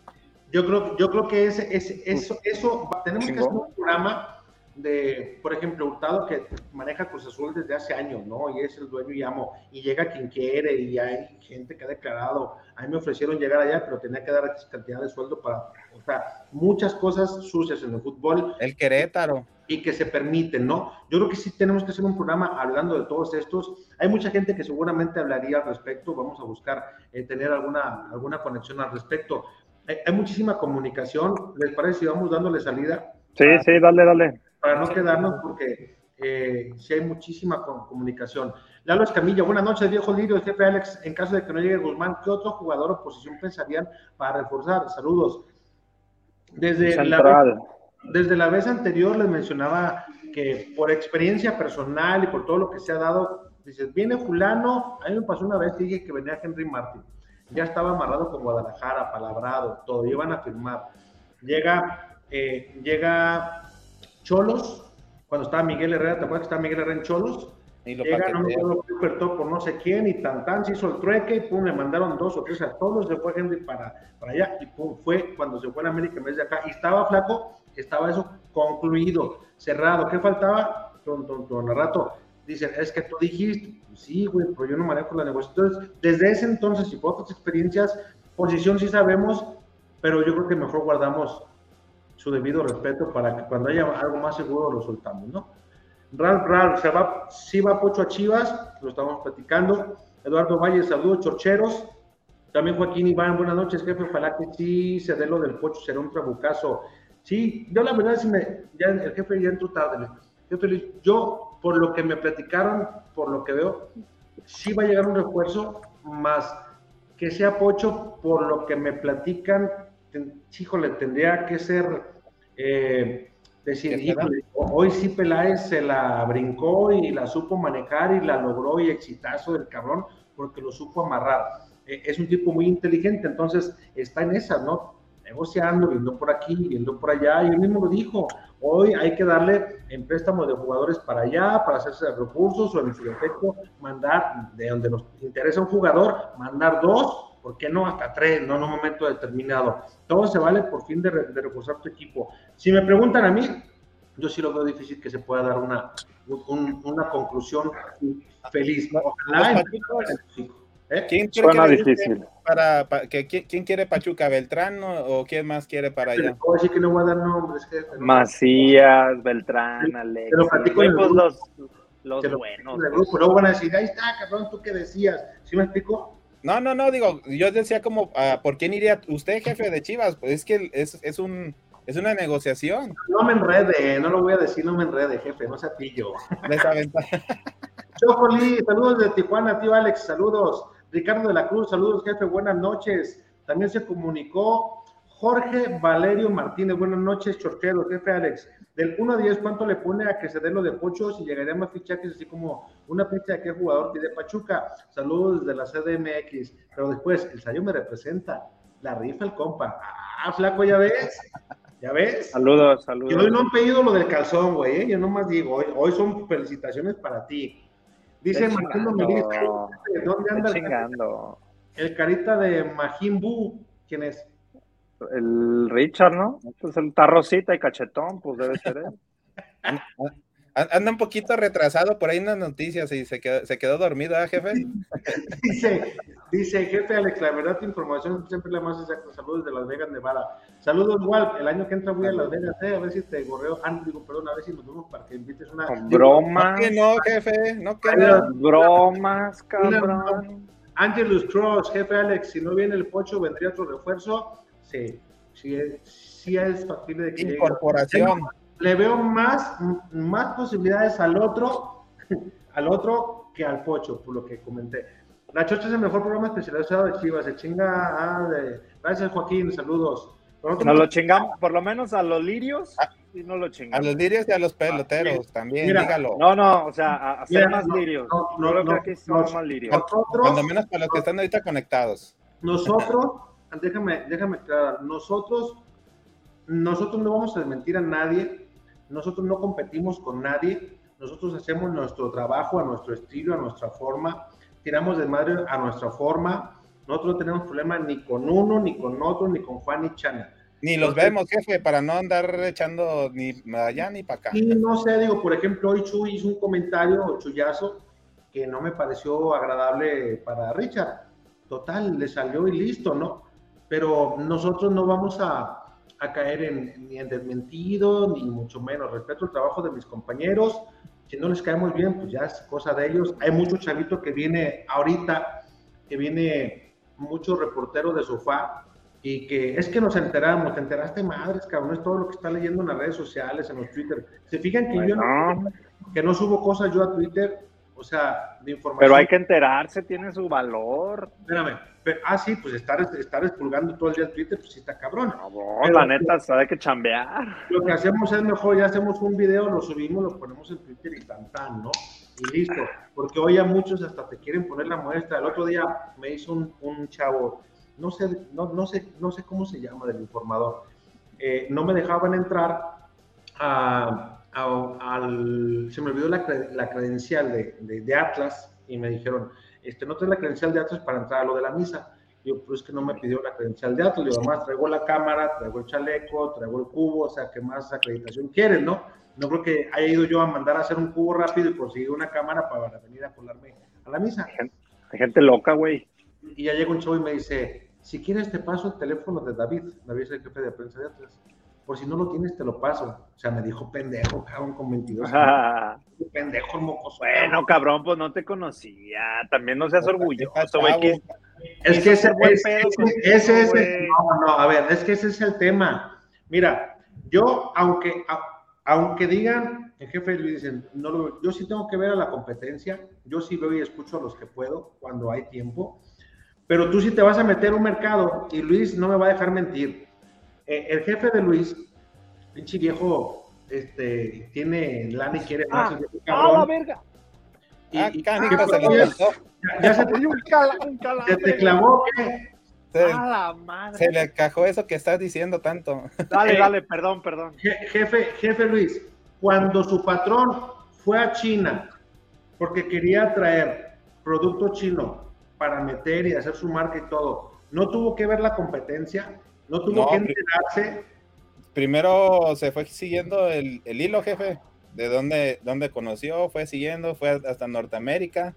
Yo creo, yo creo que ese, ese, eso, eso, tenemos que hacer un programa de, por ejemplo, Hurtado que maneja Cruz Azul desde hace años, ¿no? Y es el dueño y amo, y llega quien quiere, y hay gente que ha declarado, a mí me ofrecieron llegar allá, pero tenía que dar X cantidad de sueldo para, o sea, muchas cosas sucias en el fútbol. El Querétaro. Y que se permiten, ¿no? Yo creo que sí tenemos que hacer un programa hablando de todos estos. Hay mucha gente que seguramente hablaría al respecto, vamos a buscar eh, tener alguna, alguna conexión al respecto. Hay, hay muchísima comunicación, ¿les parece si vamos dándole salida? Sí, sí, dale, dale para no quedarnos porque eh, si hay muchísima comunicación. Lalo Escamilla, buenas noches, viejo Lirio, jefe Alex, en caso de que no llegue Guzmán, ¿qué otro jugador o posición pensarían para reforzar? Saludos. Desde la, desde la vez anterior les mencionaba que por experiencia personal y por todo lo que se ha dado, dices, viene fulano, a mí me pasó una vez, dije que venía Henry Martin, ya estaba amarrado con Guadalajara, palabrado, todo, iban a firmar. Llega, eh, llega Cholos, cuando estaba Miguel Herrera, ¿te acuerdas que estaba Miguel Herrera en Cholos? Y lo Llega, no me por no sé quién, y tan tan se hizo el trueque, y pum, le mandaron dos o tres a todos, se fue Henry para, para allá, y pum, fue cuando se fue a América en vez de acá, y estaba flaco, estaba eso concluido, cerrado. ¿Qué faltaba? Don, don, don rato, dicen, es que tú dijiste, pues sí, güey, pero yo no manejo la negociación. Entonces, desde ese entonces y por otras experiencias, posición sí sabemos, pero yo creo que mejor guardamos su debido respeto para que cuando haya algo más seguro lo soltamos, ¿no? Ralph, Ralph, se va, sí va Pocho a Chivas, lo estamos platicando. Eduardo Valle, saludos, chorcheros. También Joaquín Iván, buenas noches, jefe. Ojalá que sí se dé lo del Pocho, será un trabucazo. Sí, yo la verdad es que ya, el jefe ya entró tarde. Yo, por lo que me platicaron, por lo que veo, sí va a llegar un refuerzo, más que sea Pocho, por lo que me platican, híjole, tendría que ser, eh, decir, hoy sí Peláez se la brincó y la supo manejar y la logró y exitazo del cabrón porque lo supo amarrar. Eh, es un tipo muy inteligente, entonces está en esa, ¿no? Negociando, viendo por aquí, viendo por allá, y él mismo lo dijo, hoy hay que darle en préstamo de jugadores para allá, para hacerse recursos, o en su efecto, mandar, de donde nos interesa un jugador, mandar dos ¿por qué no hasta tres, no en un momento determinado? Todo se vale por fin de, reforzar tu equipo. Si me preguntan a mí, yo sí lo veo difícil que se pueda dar una, una conclusión feliz. Ojalá ¿Eh? ¿Quién Suena difícil. Para, que, ¿quién, quiere Pachuca? ¿Beltrán o, quién más quiere para allá? que no voy a dar nombres. Macías, Beltrán, Alex. Pero los, los buenos. Luego van a decir, ahí está, cabrón, ¿tú qué decías? ¿Sí me explico? No, no, no, digo, yo decía como, uh, ¿por quién iría usted, jefe de Chivas? Pues es que es, es un es una negociación. No me enrede, no lo voy a decir, no me enrede, jefe, no sea pillo. [laughs] Chocoli, saludos de Tijuana, tío Alex, saludos. Ricardo de la Cruz, saludos, jefe, buenas noches. También se comunicó Jorge Valerio Martínez, buenas noches, chorquero, jefe Alex. Del 1 a 10, ¿cuánto le pone a que se dé lo de Pochos y llegaría más fichajes, así como una fecha de qué jugador tiene Pachuca? Saludos desde la CDMX. Pero después, el Sayo me representa, la rifa el compa. Ah, flaco, ya ves. ¿Ya ves? Saludos, saludos. Yo hoy no han pedido lo del calzón, güey. ¿eh? Yo nomás digo, hoy, hoy son felicitaciones para ti. Dice Martín ¿dónde anda el, el carita de Majimbu? ¿Quién es? El Richard, ¿no? Pues el tarrocita y cachetón, pues debe ser él. [laughs] Anda un poquito retrasado por ahí en las noticias y se quedó, se quedó dormido, ¿eh, jefe? [laughs] dice, dice, jefe Alex, la verdad tu información siempre la más exacta. Saludos de Las Vegas, Nevada. Saludos, Walt. El año que entra voy a Las Vegas, eh, a ver si te gorreo. Ah, digo, perdón, a ver si nos vemos para que invites una. Bromas. No que no, jefe, no que no. Bromas, cabrón. Angelus Cross, jefe Alex, si no viene el pocho, vendría otro refuerzo. Sí, sí, sí es factible de que Incorporación le veo más, más posibilidades al otro, al otro que al Pocho, por lo que comenté. La Chocha es el mejor programa especializado de Chivas, se chinga ah, de... Gracias Joaquín, saludos. Nos lo chingamos, por lo menos a los lirios, y no lo chingamos. A los lirios y a los peloteros también, dígalo. No, no, o sea, a, hacer más lirios. No, no, no, creo que somos más lirios. Nosotros, Cuando menos para los que están ahorita conectados. Nosotros, déjame, déjame aclarar, nosotros, nosotros no vamos a desmentir a nadie, nosotros no competimos con nadie, nosotros hacemos nuestro trabajo a nuestro estilo, a nuestra forma, tiramos de madre a nuestra forma, nosotros no tenemos problema ni con uno, ni con otro, ni con Juan ni Chana. Ni los vemos, jefe, para no andar echando ni allá ni para acá. Y no sé, digo, por ejemplo, hoy Chuy hizo un comentario, Chuyazo, que no me pareció agradable para Richard. Total, le salió y listo, ¿no? Pero nosotros no vamos a, a caer en, ni en desmentido, ni mucho menos. Respeto el trabajo de mis compañeros. Si no les caemos bien, pues ya es cosa de ellos. Hay mucho chavito que viene ahorita, que viene mucho reportero de sofá y que es que nos enteramos, te enteraste madres, cabrón, es todo lo que está leyendo en las redes sociales, en los Twitter. Se fijan que yo no, que no subo cosas yo a Twitter, o sea, de información. Pero hay que enterarse, tiene su valor. Espérame, ah, sí, pues estar, estar expulgando todo el día Twitter, pues sí está cabrón. No, la neta, hay que chambear. Lo que hacemos es mejor, ya hacemos un video, lo subimos, lo ponemos en Twitter y tan tan, ¿no? Y listo. Porque hoy a muchos hasta te quieren poner la muestra. El otro día me hizo un, un chavo, no sé, no, no, sé, no sé cómo se llama del informador. Eh, no me dejaban entrar a, al, se me olvidó la, la credencial de, de, de Atlas y me dijeron, este, no traes la credencial de Atlas para entrar a lo de la misa. Yo, pues es que no me pidió la credencial de Atlas. Yo, además, traigo la cámara, traigo el chaleco, traigo el cubo, o sea, ¿qué más acreditación quieres, no? No creo que haya ido yo a mandar a hacer un cubo rápido y conseguir una cámara para venir a colarme a la misa. Hay gente, loca, güey. Y ya llega un chavo y me dice, si quieres te paso el teléfono de David. David es el jefe de prensa de Atlas por si no lo tienes, te lo paso. O sea, me dijo pendejo, cabrón, con 22 años. [laughs] pendejo, mocoso. Bueno, cabrón, pues no te conocía. También no seas orgulloso, güey. Es que ese, es, ese, es el, no, no, a ver, es que ese es el tema. Mira, yo, aunque, aunque digan, el jefe le dicen, no lo, yo sí tengo que ver a la competencia, yo sí veo y escucho a los que puedo cuando hay tiempo, pero tú sí te vas a meter un mercado y Luis no me va a dejar mentir eh, el jefe de Luis, pinche viejo, este, tiene lana y quiere más. Ah, ¡Ah, la verga! Y, ah, y, ya, se te dio un cala, un cala, Se te clavó, ¿qué? Se, la madre. se le cajó eso que estás diciendo tanto. [laughs] Dale, eh, dale, perdón, perdón. Jefe, jefe Luis, cuando su patrón fue a China porque quería traer producto chino para meter y hacer su marca y todo, ¿no tuvo que ver la competencia? No tuvo que enterarse. Primero se fue siguiendo el, hilo, jefe, de dónde, dónde conoció, fue siguiendo, fue hasta Norteamérica.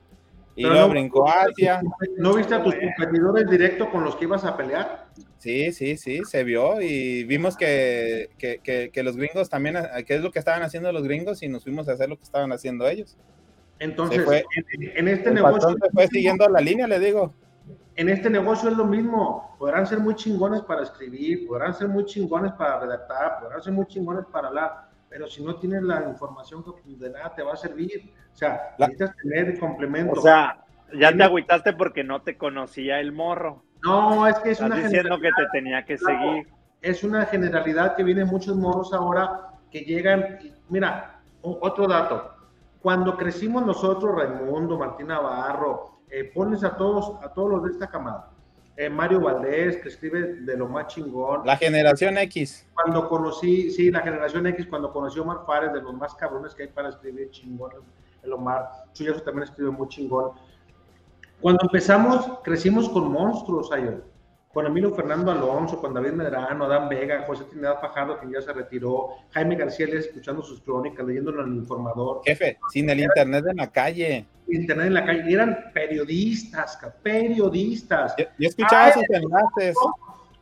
Y luego brincó Asia. ¿No viste a tus competidores directo con los que ibas a pelear? Sí, sí, sí, se vio y vimos que, que, que, los gringos también, que es lo que estaban haciendo los gringos y nos fuimos a hacer lo que estaban haciendo ellos. Entonces, en, este negocio... Se fue siguiendo la línea, le digo. En este negocio es lo mismo, podrán ser muy chingones para escribir, podrán ser muy chingones para redactar, podrán ser muy chingones para hablar, pero si no tienes la información, de nada te va a servir. O sea, necesitas tener complemento. O sea, ya te agüitaste porque no te conocía el morro. No, es que es Estás una diciendo que te tenía que seguir. Es una generalidad que vienen muchos morros ahora que llegan. mira, otro dato. Cuando crecimos nosotros, Raimundo, Martín Navarro, eh, pones a todos, a todos los de esta camada. Eh, Mario Valdés, que escribe de lo más chingón. La generación X. Cuando conocí, sí, la generación X, cuando conocí a Omar Fares, de los más cabrones que hay para escribir chingón, el Omar, Chuyazo también escribe muy chingón. Cuando empezamos, crecimos con monstruos, ayer. Con Emilio Fernando Alonso, con David Medrano, Adán Vega, José Trinidad Fajardo, que ya se retiró, Jaime García Les escuchando sus crónicas, leyéndolo en el informador. Jefe, sin el internet en la calle. Internet en la calle, y eran periodistas, periodistas. Yo, escuchaba sus enlaces.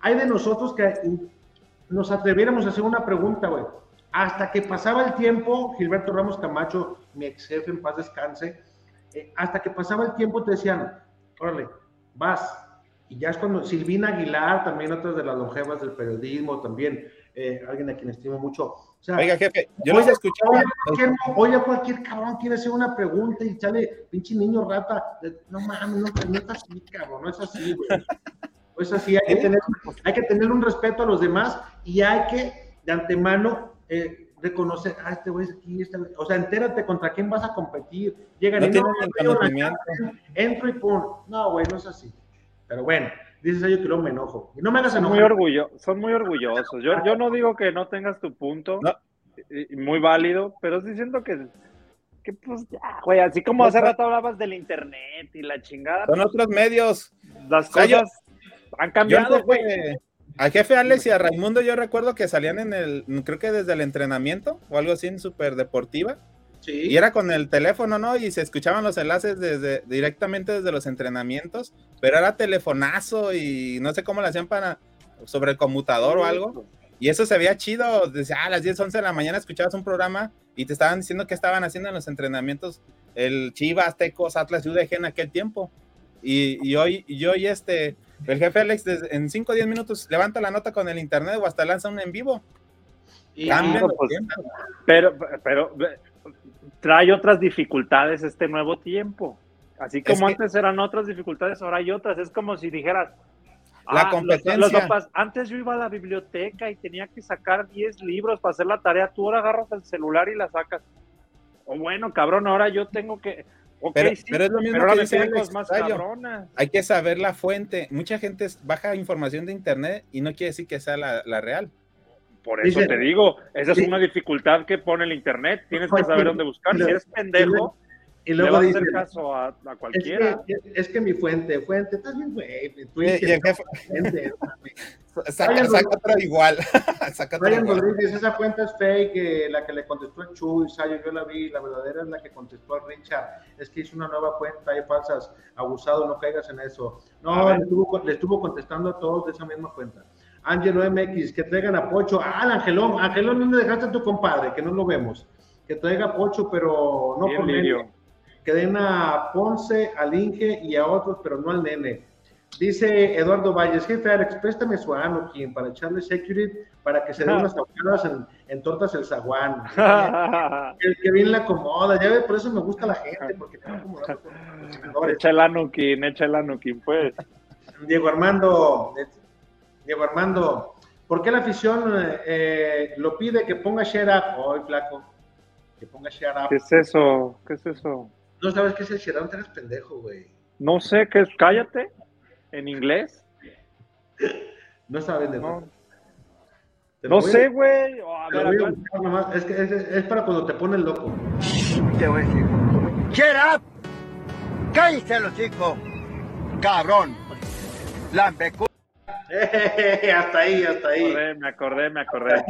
Hay de nosotros que nos atreviéramos a hacer una pregunta, güey. Hasta que pasaba el tiempo, Gilberto Ramos Camacho, mi ex jefe en paz descanse, eh, hasta que pasaba el tiempo te decían, órale, vas. Y ya es cuando Silvina Aguilar, también otras de las longevas del periodismo, también eh, alguien a quien estimo mucho. O sea, Oiga, jefe, yo los escuchaba. Oye, cualquier, cualquier cabrón quiere hacer una pregunta y sale pinche niño rata. No mames, no, no es así, cabrón, no es así, güey. No es así, hay que, tener, hay que tener un respeto a los demás y hay que, de antemano, eh, reconocer, ah, este güey es aquí, este o sea, entérate contra quién vas a competir. Llegan y no, entro y pum. No, güey, no es así. Pero bueno, dices yo que no me enojo. Y no me hagas son Muy orgullo, son muy orgullosos. Yo, yo no digo que no tengas tu punto, muy válido, pero sí siento que, que pues ya, güey, así como hace rato hablabas del internet y la chingada. Son otros medios. Las cosas han cambiado, güey. Al jefe Alex y a Raimundo yo recuerdo que salían en el, creo que desde el entrenamiento o algo así en Super Deportiva. Sí. Y era con el teléfono, ¿no? Y se escuchaban los enlaces desde, directamente desde los entrenamientos, pero era telefonazo y no sé cómo lo hacían para, sobre el conmutador o algo. Y eso se veía chido, desde a las 10, 11 de la mañana escuchabas un programa y te estaban diciendo qué estaban haciendo en los entrenamientos el Chivas, Tecos, Atlas UDG en aquel tiempo. Y, y hoy, y hoy este, el jefe Alex en 5 o 10 minutos levanta la nota con el internet o hasta lanza un en vivo. Y pues, pero, pero trae otras dificultades este nuevo tiempo. Así como antes eran otras dificultades, ahora hay otras. Es como si dijeras, la ah, competencia. antes yo iba a la biblioteca y tenía que sacar 10 libros para hacer la tarea. Tú ahora agarras el celular y la sacas. O bueno, cabrón, ahora yo tengo que pero, es lo mismo que dice más Hay que saber la fuente. Mucha gente baja información de internet y no quiere decir que sea la, real. Por eso te digo, esa es una dificultad que pone el internet. Tienes que saber dónde buscar. Si eres pendejo, y luego le vas a hacer caso a, cualquiera. Es que, mi fuente, fuente, estás bien, güey. [laughs] saca, [laughs] saca otra igual. saca Ryan Rodríguez, esa cuenta es fake, eh, la que le contestó a Chuy, Sayo, yo la vi, la verdadera es la que contestó a Richard. Es que hizo una nueva cuenta, hay falsas, abusado, no caigas en eso. No, le estuvo, le estuvo contestando a todos de esa misma cuenta. Ángelo MX, que traigan a Pocho. Ah, el Angelón, Angelón, ¿dónde dejaste a tu compadre? Que no lo vemos. Que traiga a Pocho, pero no por que den a Ponce, al Inge y a otros, pero no al nene. Dice Eduardo Valles, jefe Alex, préstame su quien para echarle security para que se den unas [laughs] tocadas en, en, tortas el zaguán. [laughs] el que bien la acomoda, ya ve, por eso me gusta la gente, porque está acomodado con Echa el Anukin, echa el Anukin, pues. Diego Armando, Diego Armando, ¿por qué la afición eh, lo pide que ponga share up? Hoy, flaco, que ponga share up. ¿Qué es eso? ¿Qué es eso? No sabes qué es el share up, eres pendejo, güey. No sé qué es, cállate. ¿En inglés? [laughs] No sabes de No, no sé, güey. es, que es, para cuando te ponen loco. Te voy a decir. Shut up. Cállate los chicos. Cabrón. Lampecu. Eh, [laughs] hasta ahí, hasta ahí. Me acordé, me acordé, me acordé.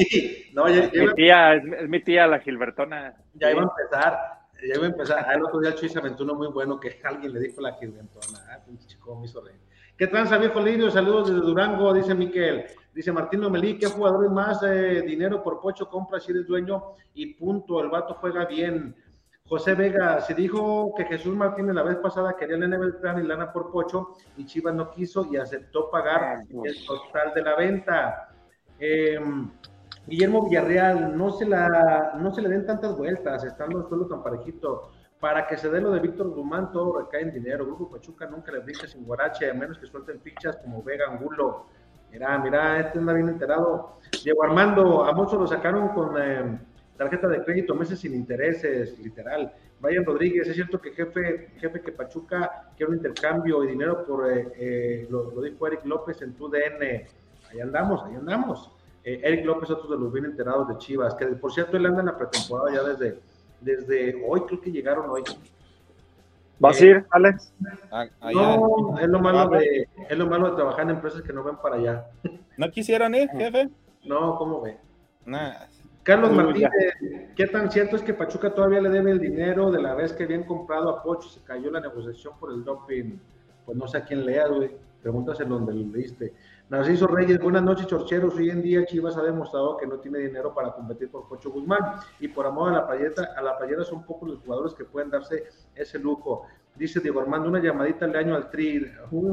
No, mi tía, es, mi tía la Gilbertona. Ya iba a empezar. Ya voy a empezar. Ah, el otro día Chuy se aventó uno muy bueno que [laughs] alguien le dijo la inventó. Ah, pinche chico, me hizo reír. ¿Qué tranza, viejo Lirio? Saludos desde Durango, dice Miquel. Dice Martín Lomelí, ¿qué jugadores más eh, dinero por Pocho compra si eres dueño? Y punto, el vato juega bien. José Vega, se dijo que Jesús Martínez la vez pasada quería Nene Beltrán y lana por Pocho y Chivas no quiso y aceptó pagar el total de la venta. Eh, Guillermo Villarreal, no se, la, no se le den tantas vueltas, estando el suelo tan parejito. Para que se dé lo de Víctor Dumán, todo recae en dinero. Grupo Pachuca nunca le brinca sin guarache, a menos que suelten fichas como Vega Angulo. Mira, mira, este anda bien enterado. Diego Armando, a muchos lo sacaron con eh, tarjeta de crédito, meses sin intereses, literal. Brian Rodríguez, es cierto que jefe, jefe que Pachuca quiere un intercambio y dinero por, eh, eh, lo, lo, dijo Eric López en tu DN. Ahí andamos, ahí andamos. Eh, Eric López, otro de los bien enterados de Chivas, que por cierto él anda en la pretemporada ya desde, desde hoy, creo que llegaron hoy. ¿Vas a ir, Alex? Ah, no, es lo, malo de, es lo malo de trabajar en empresas que no ven para allá. ¿No quisieron ir, [laughs] jefe? No, ¿cómo ve? Nada. Carlos Martínez, ¿qué tan cierto es que Pachuca todavía le debe el dinero de la vez que habían comprado a Pocho y se cayó la negociación por el doping? Pues no sé a quién lea, güey. Pregúntaselo donde lo leíste. Narciso Reyes, buenas noches, chorcheros. Hoy en día Chivas ha demostrado que no tiene dinero para competir por Pocho Guzmán y por amor a la playeta, a la playera son pocos los jugadores que pueden darse ese lujo. Dice Diego Armando, una llamadita al año al tri.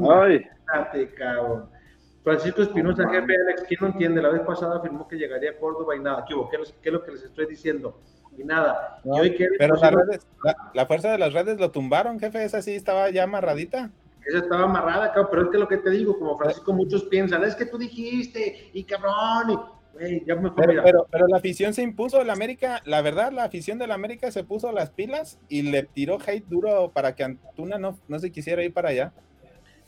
Ay. cabrón. Francisco Espinosa, jefe Alex, ¿quién no entiende? La vez pasada afirmó que llegaría a Córdoba y nada. ¿Qué, ¿Qué, es lo que les estoy diciendo? Y nada. No, y hoy que, pero las redes, la, la, fuerza de las redes lo tumbaron, jefe. Esa sí estaba ya amarradita. Esa estaba amarrada, cabrón, pero es que lo que te digo, como Francisco, muchos piensan, es que tú dijiste, y cabrón, y ya me pero, pero, pero, la afición se impuso, el América, la verdad, la afición del América se puso las pilas y le tiró hate duro para que Antuna no, no se quisiera ir para allá.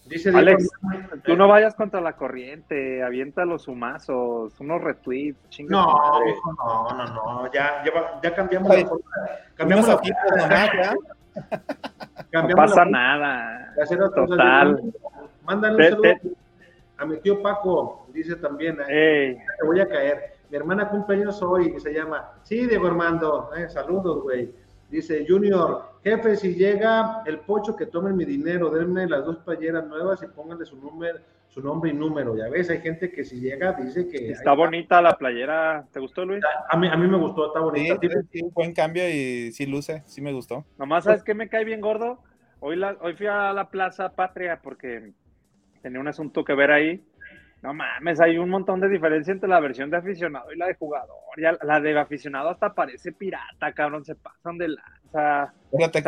Dice Alex, Diego, tú no vayas contra la corriente, avienta los humazos, unos retweets, no, no, no, no, ya, ya, ya cambiamos Ay, la forma. Cambiamos [laughs] la forma. No pasa nada. Total. Mándale un saludo a mi tío Paco, dice también, eh, te voy a caer. Mi hermana cumpleaños hoy, que se llama, sí, Diego Armando, eh, saludos, güey. Dice Junior, jefe, si llega el pocho que tomen mi dinero, denme las dos playeras nuevas y pónganle su número, su nombre y número. Ya ves, hay gente que si llega dice que... Está bonita la playera. ¿Te gustó, Luis? A mí, a mí me gustó, está bonita. Sí, sí, un buen cambio y sí luce, sí me gustó. Nomás, ¿sabes qué me cae bien gordo? Hoy, la, hoy fui a la Plaza Patria porque tenía un asunto que ver ahí. No mames, hay un montón de diferencia entre la versión de aficionado y la de jugador. Ya, la de aficionado hasta parece pirata, cabrón, se pasan de lanza. O sea,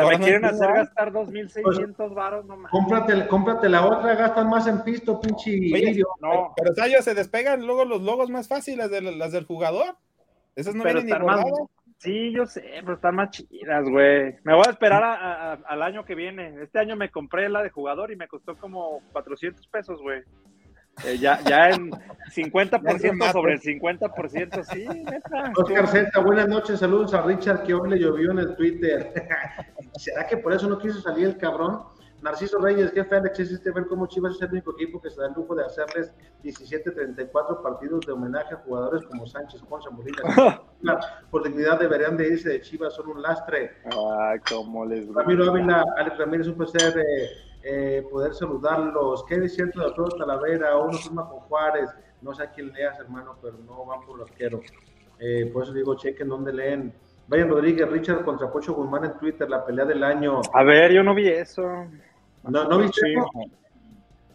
me quieren hacer gastar 2.600 varos, no mames. Cómprate, cómprate la otra, gastan más en pisto, pinche Oye. No, Pero Sayo, se despegan luego los logos más fáciles de las del jugador. Esas no pero vienen ni más. Sí, yo sé, pero están más chidas, güey. Me voy a esperar a- a- al año que viene. Este año me compré la de jugador y me costó como 400 pesos, güey. Eh, ya, ya en 50% sobre el 50%, sí, neta. Oscar Zeta, buenas noches, saludos a Richard que hoy le llovió en el Twitter. [laughs] ¿Será que por eso no quiso salir el cabrón? Narciso Reyes, jefe Alex, es este ver cómo Chivas es el único equipo que se da el lujo de hacerles 17-34 partidos de homenaje a jugadores como Sánchez, Ponce, Molina. [laughs] Por dignidad deberían de irse de Chivas, son un lastre. Ay, cómo les gusta. Ramiro Ávila, Alex Ramírez, un placer eh, eh, poder saludarlos. ¿Qué es cierto de Arturo Talavera? Uno firma con Juárez. No sé a quién leas, hermano, pero no van por los quiero. Eh, por eso digo, chequen dónde leen. Brian Rodríguez, Richard contra Pocho Guzmán en Twitter, la pelea del año. A ver, yo no vi eso. ¿No, ¿no viste Sí. eso?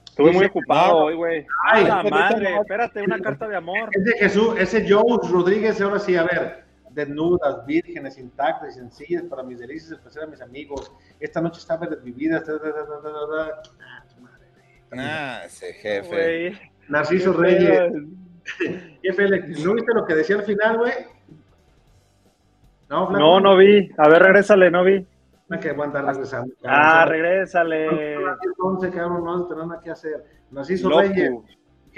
Estuve muy ocupado hoy, güey. Ay, ¡A la pero madre! Espérate, una carta de amor. Ese Jesús, ese Joe Rodríguez, ahora sí, a ver, desnudas, vírgenes, intactas y sencillas para mis delicias, especial a mis amigos. Esta noche está ta. Ah, tu madre, güey. Ah, ese jefe. Güey. Narciso Reyes. [laughs] Jefe, ¿no viste lo que decía al final, güey? No. No, no vi. A ver, regrésale, no vi. No, que voy a andar regresando. Ah, regrésale. Entonces, cabrón, no vas a tener nada que hacer. Narciso Loco. Reyes,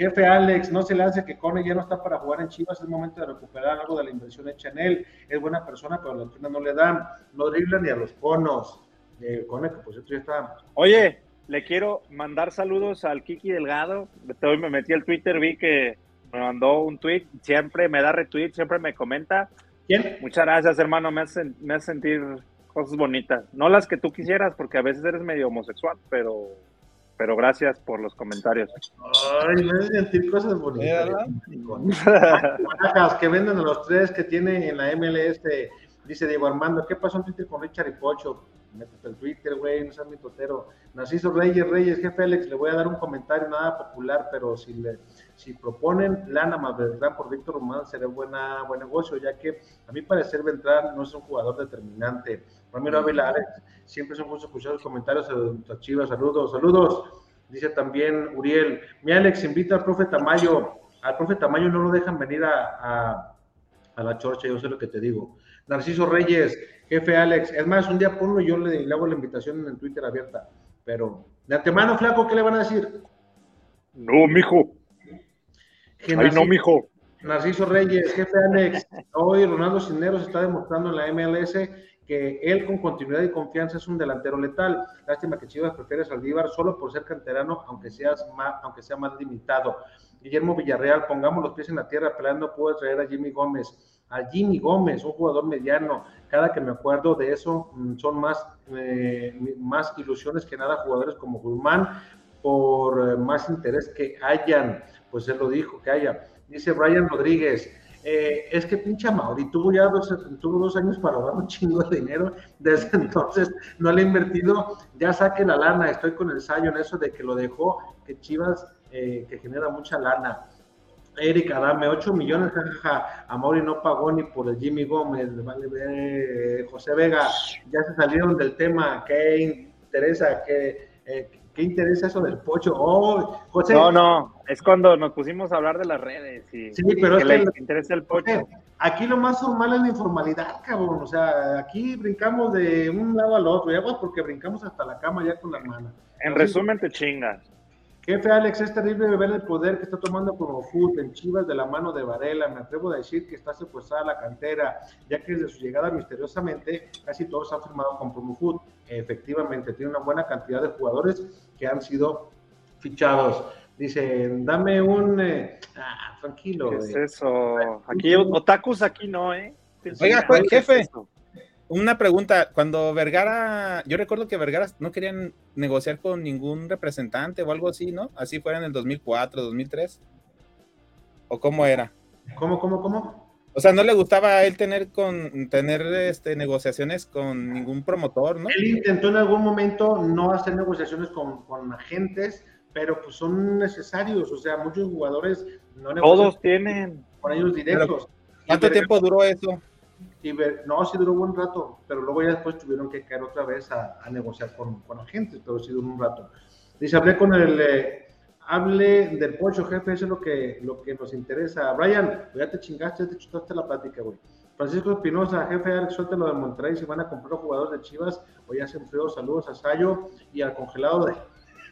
jefe Alex, no se le hace que Cone ya no está para jugar en Chivas, es momento de recuperar algo de la inversión hecha en él. Es buena persona, pero las piernas no le dan, no dribla ni a los conos. Eh, Cone, que por cierto ya está. Oye, le quiero mandar saludos al Kiki Delgado. Hoy me metí al Twitter, vi que me mandó un tweet. Siempre me da retweet, siempre me comenta. ¿Quién? Muchas gracias, hermano. Me hace, me hace sentir cosas bonitas. No las que tú quisieras, porque a veces eres medio homosexual, pero, pero gracias por los comentarios. Ay, me sentir cosas bonitas. que venden a los tres que tienen en la MLS. Dice Diego Armando, ¿qué pasó en Twitter con Richard y Pocho? métete el Twitter, güey, no seas mi totero. Narciso Reyes, Reyes, jefe Alex, le voy a dar un comentario nada popular, pero si le si proponen Lana más Beltrán por Víctor Román, será buena, buen negocio, ya que a mi parecer Beltrán no es un jugador determinante. Ramiro Ávila, Alex, siempre son buenos escuchar los comentarios de Chivas, saludos, saludos. Dice también Uriel, mi Alex invita al profe Tamayo, al profe Tamayo no lo dejan venir a, a, a la chorcha, yo sé lo que te digo. Narciso Reyes, jefe Alex. Es más, un día ponlo y yo le, hago la invitación en Twitter abierta. Pero, de antemano, flaco, ¿qué le van a decir? No, mijo. Ay, no, mijo. Narciso Reyes, jefe Alex. Hoy Ronaldo Cineros está demostrando en la MLS que él con continuidad y confianza es un delantero letal. Lástima que Chivas prefiere a Saldívar solo por ser canterano, aunque, seas más, aunque sea más limitado. Guillermo Villarreal, pongamos los pies en la tierra, peleando puede traer a Jimmy Gómez a Jimmy Gómez, un jugador mediano. Cada que me acuerdo de eso, mm, son más, eh, más ilusiones que nada jugadores como Guzmán, por eh, más interés que hayan, pues él lo dijo, que haya. Dice Brian Rodríguez, eh, es que pinche Mauri tuvo ya dos, tuvo dos años para ahorrar un chingo de dinero, desde [laughs] entonces no le he invertido, ya saque la lana, estoy con el sayo en eso de que lo dejó, que Chivas, que genera mucha lana. Erika, dame 8 millones, jajaja. Amori no pagó ni por el Jimmy Gómez, vale, eh, José Vega, ya se salieron del tema. ¿Qué interesa? ¿Qué, eh, ¿qué interesa eso del pocho? Oh, José. No, no, es cuando nos pusimos a hablar de las redes. Y, sí, pero es que le interesa el pocho. Aquí lo más normal es la informalidad, cabrón. O sea, aquí brincamos de un lado al otro, ya pues porque brincamos hasta la cama ya con la hermana. En resumen, te chingas. Jefe Alex, es terrible ver el poder que está tomando como Foot en Chivas de la mano de Varela. Me atrevo a decir que está secuestrada la cantera, ya que desde su llegada misteriosamente casi todos han firmado con Promofoot. Efectivamente, tiene una buena cantidad de jugadores que han sido fichados. Dice, dame un... Eh, ah, tranquilo. ¿Qué es eso? Aquí, otakus aquí no, ¿eh? Oiga, jefe, una pregunta, cuando Vergara, yo recuerdo que Vergara no querían negociar con ningún representante o algo así, ¿no? Así fuera en el 2004, 2003. ¿O cómo era? ¿Cómo, cómo, cómo? O sea, no le gustaba a él tener con tener este negociaciones con ningún promotor, ¿no? Él intentó en algún momento no hacer negociaciones con, con agentes, pero pues son necesarios, o sea, muchos jugadores no Todos tienen con ellos directos. ¿Cuánto tiempo duró eso? Y ver, no, sí duró un buen rato, pero luego ya después tuvieron que caer otra vez a, a negociar con, con, agentes, pero sí duró un rato. Dice, hablé con el, eh, hable del pocho, jefe, eso es lo que, lo que nos interesa. Brian, ya te chingaste, ya te chutaste la plática, güey. Francisco Espinosa, jefe, Alex, lo de Monterrey, si van a comprar jugadores de Chivas, hoy hacen frío, saludos a Sayo y al congelado de...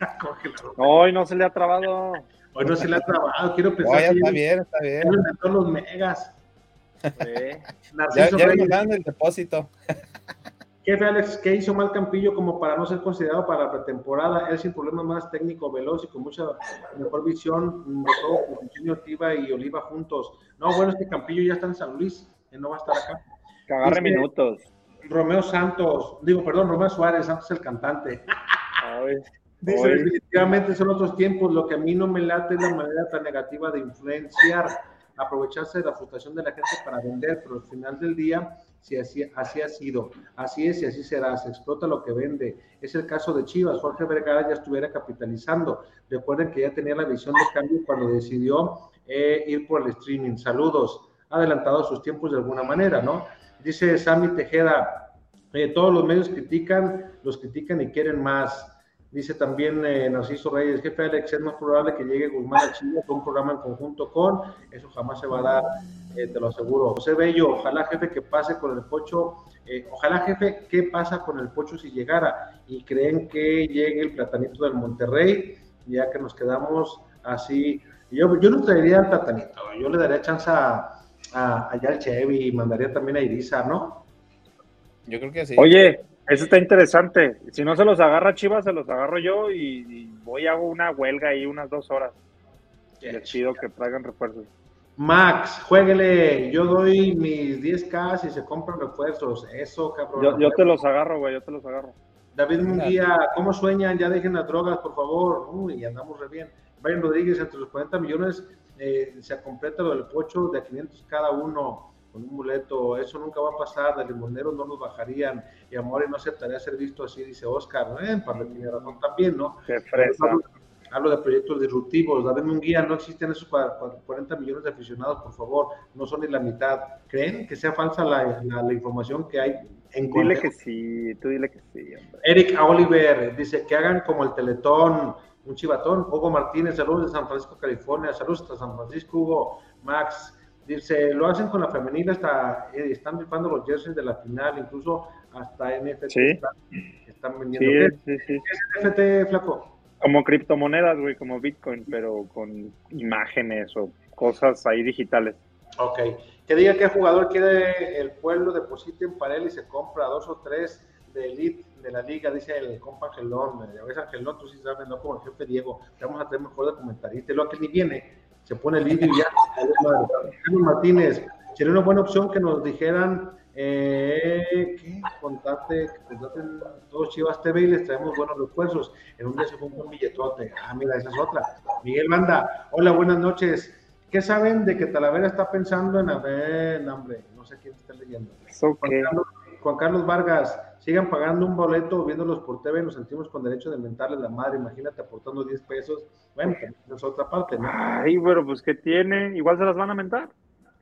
[laughs] Hoy no se le ha trabado. Hoy no se le ha trabado, quiero pensar. está bien, está bien. los megas. Ya, ya el depósito. Jefe Alex, ¿qué hizo mal Campillo como para no ser considerado para la pretemporada? Él sin problema más técnico, veloz y con mucha mejor visión de todo, con y Oliva juntos. No, bueno, es que Campillo ya está en San Luis, él no va a estar acá. Que agarre minutos. Romeo Santos, digo, perdón, Romeo Suárez, Santos el cantante. Dice, definitivamente son otros tiempos, lo que a mí no me late es la manera tan negativa de influenciar aprovecharse de la frustración de la gente para vender, pero al final del día, si así, así ha sido, así es y así será, se explota lo que vende. Es el caso de Chivas, Jorge Vergara ya estuviera capitalizando. Recuerden que ya tenía la visión de cambio cuando decidió eh, ir por el streaming. Saludos, adelantado sus tiempos de alguna manera, ¿no? Dice Sammy Tejeda, eh, todos los medios critican, los critican y quieren más. Dice también eh, Narciso Reyes, jefe Alex, es más probable que llegue Guzmán a Chile con un programa en conjunto con, eso jamás se va a dar, eh, te lo aseguro. José Bello, ojalá jefe que pase con el Pocho, eh, ojalá jefe, ¿qué pasa con el Pocho si llegara? Y creen que llegue el platanito del Monterrey, ya que nos quedamos así. Yo, yo no traería al platanito, yo le daría chance a, a, allá al Chevy y mandaría también a Irisa, ¿no? Yo creo que sí. Oye, eso está interesante. Si no se los agarra Chivas, se los agarro yo y, voy a hago una huelga ahí unas dos horas. Y es chido que traigan refuerzos. Max, jueguele, yo doy mis 10K si se compran refuerzos. Eso, cabrón. Yo, yo te los agarro, güey, yo te los agarro. David Munguía, ¿cómo sueñan? Ya dejen las drogas, por favor. Uy, andamos re bien. Brian Rodríguez, entre los 40 millones eh, se completa lo del pocho de 500 cada uno con un boleto. Eso nunca va a pasar. De limoneros no nos bajarían. Y Amore no aceptaría ser visto así, dice Oscar. Eh, para tiene razón también, ¿no? Qué fresa. Hablo de proyectos disruptivos. David Munguía, no existen esos 40 millones de aficionados, por favor. No son ni la mitad. ¿Creen que sea falsa la, la, la información que hay en Dile que sí, tú dile que sí. Hombre. Eric Oliver dice que hagan como el Teletón, un chivatón. Hugo Martínez, saludos de San Francisco, California. Saludos hasta San Francisco, Hugo. Max dice, lo hacen con la femenina, hasta eh, están rifando los jerseys de la final, incluso hasta NFT Sí. están, están vendiendo. Sí, ¿Qué, sí, sí. qué es NFT, flaco? Como criptomonedas, güey, como Bitcoin, pero con imágenes o cosas ahí digitales. Ok. Que diga qué jugador quiere el pueblo, depositen para él y se compra dos o tres de elite de la liga, dice el compa Angelón. Ya ves, Angelón, tú sí sabes, no como el jefe Diego. Vamos a tener mejor de comentarista. Lo que ni viene, se pone el vídeo y ya. [laughs] Carlos Martínez, sería una buena opción que nos dijeran eh, que contate, que contraten todos Chivas TV y les traemos buenos refuerzos. En un día se fue un billetote. Ah, mira, esa es otra. Miguel Banda, hola, buenas noches. ¿Qué saben de que Talavera está pensando en haber, no, hombre, no sé quién está leyendo. Juan Carlos, Juan Carlos Vargas, sigan pagando un boleto viéndolos por TV nos sentimos con derecho de inventarles la madre. Imagínate aportando 10 pesos. Bueno, también es otra parte, ¿no? Ay, pero pues que tiene, igual se las van a mentar.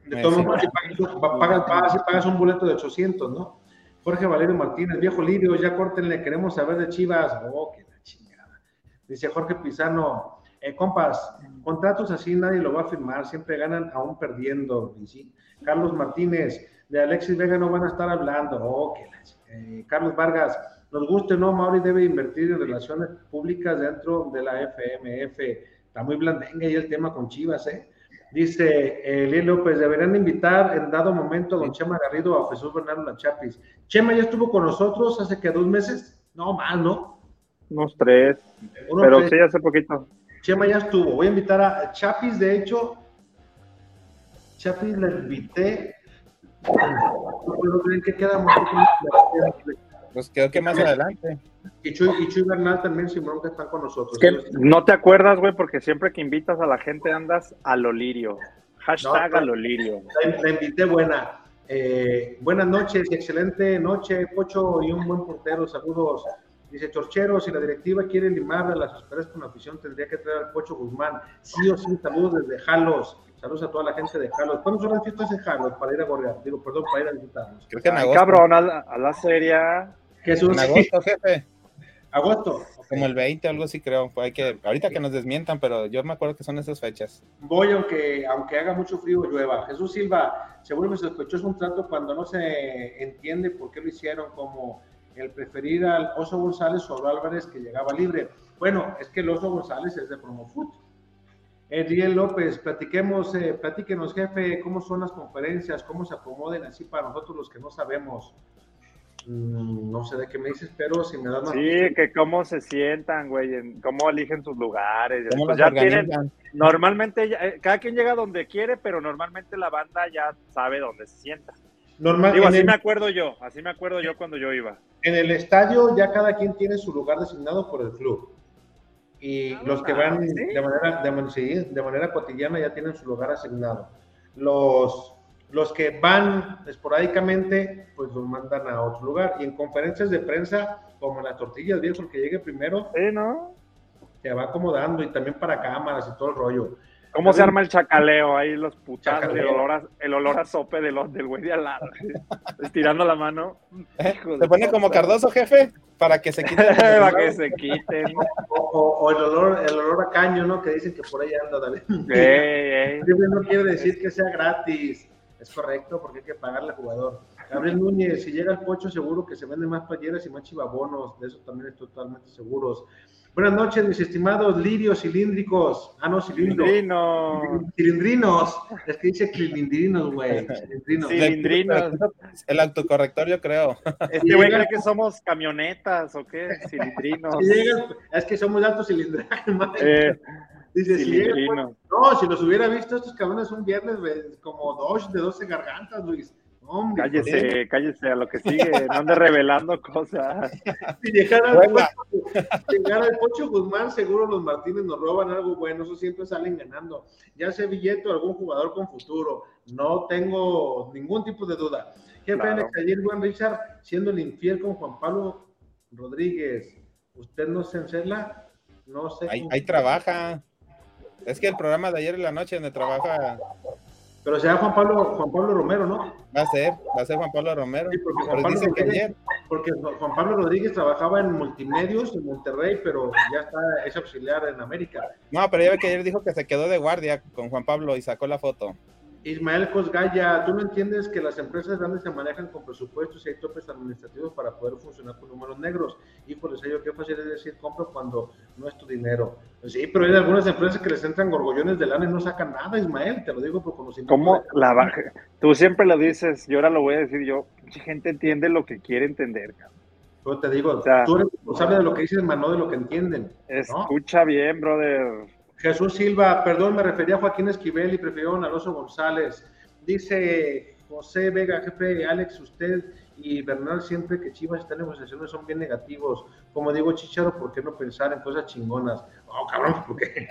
De todos modos, si pagas, pagas, pagas, si pagas un boleto de 800, ¿no? Jorge Valerio Martínez, viejo Lirio, ya córtenle, queremos saber de Chivas. Oh, qué la chingada. Dice Jorge Pizano, eh, compas, contratos así nadie lo va a firmar, siempre ganan aún perdiendo. Y sí. Carlos Martínez, de Alexis Vega no van a estar hablando. Oh, eh, Carlos Vargas, nos guste o no, Mauri debe invertir en relaciones públicas dentro de la FMF. Está muy blandenga ahí el tema con Chivas, ¿eh? Dice eh, Lili López, deberían invitar en dado momento a don Chema Garrido a Jesús Bernardo Lachapis. Chema ya estuvo con nosotros hace que dos meses, no más, ¿no? Unos tres, Uno, pero tres. sí, hace poquito. Chema ya estuvo. Voy a invitar a Chapis, de hecho, Chapis le invité. Quedamos. Pues creo que más adelante. Y Chuy, y Chuy Bernal también, Simón, que están con nosotros. Es que no te acuerdas, güey, porque siempre que invitas a la gente andas a lo lirio. Hashtag No, a lo lirio. La, la invité buena. Eh, buenas noches, excelente noche, Pocho y un buen portero. Saludos. Dice Chorchero, si la directiva quiere limar a las esperas con la afición, tendría que traer al Pocho Guzmán. Sí o sí, saludos desde Jalos. Saludos a toda la gente de Jalos. ¿Cuándo son las fiestas en Jalos para ir a gorrear? Digo, perdón, para ir a visitarnos. Creo que en Ay, agosto. cabrón, a la, a la serie. Jesús, En agosto, jefe. agosto. Como el 20 o algo así, creo. Pues hay que, ahorita que nos desmientan, pero yo me acuerdo que son esas fechas. Voy aunque, aunque haga mucho frío llueva. Jesús Silva, se vuelve sospechoso un trato cuando no se entiende por qué lo hicieron, como el preferir al Oso González sobre Álvarez que llegaba libre. Bueno, es que el Oso González es de Promofoot. Edriel López, platiquemos, eh, platíquenos, jefe, cómo son las conferencias, cómo se acomoden así para nosotros los que no sabemos. Mm, no sé de qué me dices, pero si me das más. Sí, que cómo se sientan, güey, cómo eligen sus lugares. ¿Cómo Pues ya tienen, normalmente, ya- eh, cada quien llega donde quiere, pero normalmente la banda ya sabe dónde se sienta. Normal, Digo, así el- me acuerdo yo, así me acuerdo yo cuando yo iba. En el estadio ya cada quien tiene su lugar designado por el club. Y Ah, los que van ¿sí? de manera, de, sí, de manera cotidiana ya tienen su lugar asignado. Los, los que van esporádicamente, pues los mandan a otro lugar. Y en conferencias de prensa, como en las tortillas, viejo, el que llegue primero, Sí, ¿no? te va acomodando y también para cámaras y todo el rollo. ¿Cómo se arma el chacaleo ahí, los putazos, el olor a, el olor a sope de los, del güey de al lado? Estirando la mano. De Se pone como. Cardoso, jefe, para que se quite. [laughs] Para que se quiten. O, o- o el, olor, el olor a caño, ¿no? Que dicen que por ahí anda, David. Ey, [laughs] ey. Libre no quiere decir que sea gratis. Es correcto, porque hay que pagarle al jugador. Gabriel Núñez, si llega el pocho, seguro que se venden más playeras y más chivabonos. De eso también estoy totalmente seguros. Buenas noches, mis estimados lirios cilíndricos. Ah, no, cilindros. Cilindrino. Cilindrinos. Es que dice cilindrinos, güey. [laughs] Cilindrinos. Cilindrinos. El autocorrector, yo creo. Este güey cree que somos camionetas o qué, cilindrinos. Si llega el- es que son muy altos cilindrajes, madre. Eh, Dice, si llega, pues, no, si los hubiera visto estos cabrones un viernes ve, como dos de 12 gargantas, Luis. Hombre, Cállese, cállese a lo que sigue, no ande revelando cosas. [laughs] Si llegara el. Pocho, si llegara el Pocho Guzmán, seguro los Martínez nos roban algo bueno, eso siempre salen ganando. Ya sea billete o algún jugador con futuro, no tengo ningún tipo de duda. Jefe Claro. Alex, ayer Juan Richard, siendo el infiel con Juan Pablo Rodríguez, ¿usted no se encela? No sé. Ahí, ahí trabaja. Es que el programa de ayer en la noche donde trabaja Pero será Juan Pablo, Juan Pablo Romero, ¿no? va a ser, va a ser Juan Pablo Romero. Sí, porque Juan Pablo que ayer. Porque Juan Pablo Rodríguez trabajaba en multimedios en Monterrey, pero ya está, es auxiliar en América. No, pero ya ve que ayer dijo que se quedó de guardia con Juan Pablo y sacó la foto. Ismael Cosgaya, ¿tú no entiendes que las empresas grandes se manejan con presupuestos y hay topes administrativos para poder funcionar con números negros? Y por eso qué fácil es decir compra cuando no es tu dinero. Pues sí, pero hay algunas empresas que les entran gorgollones de lana y no sacan nada, Ismael, te lo digo por conocimiento. ¿Cómo la baja? Tú siempre lo dices, y ahora lo voy a decir yo. Mucha gente entiende lo que quiere entender. cabrón. Yo te digo, O sea- tú eres responsable de lo que dices, más no de lo que entienden. Escucha bien, brother. Jesús Silva, perdón, me refería a Joaquín Esquivel y prefirió a Alonso González. Dice José Vega, jefe, Alex, usted y Bernal siempre que Chivas está en negociaciones son bien negativos. Como digo, Chicharo, ¿por qué no pensar en cosas chingonas? No, cabrón, [laughs] ¿por qué?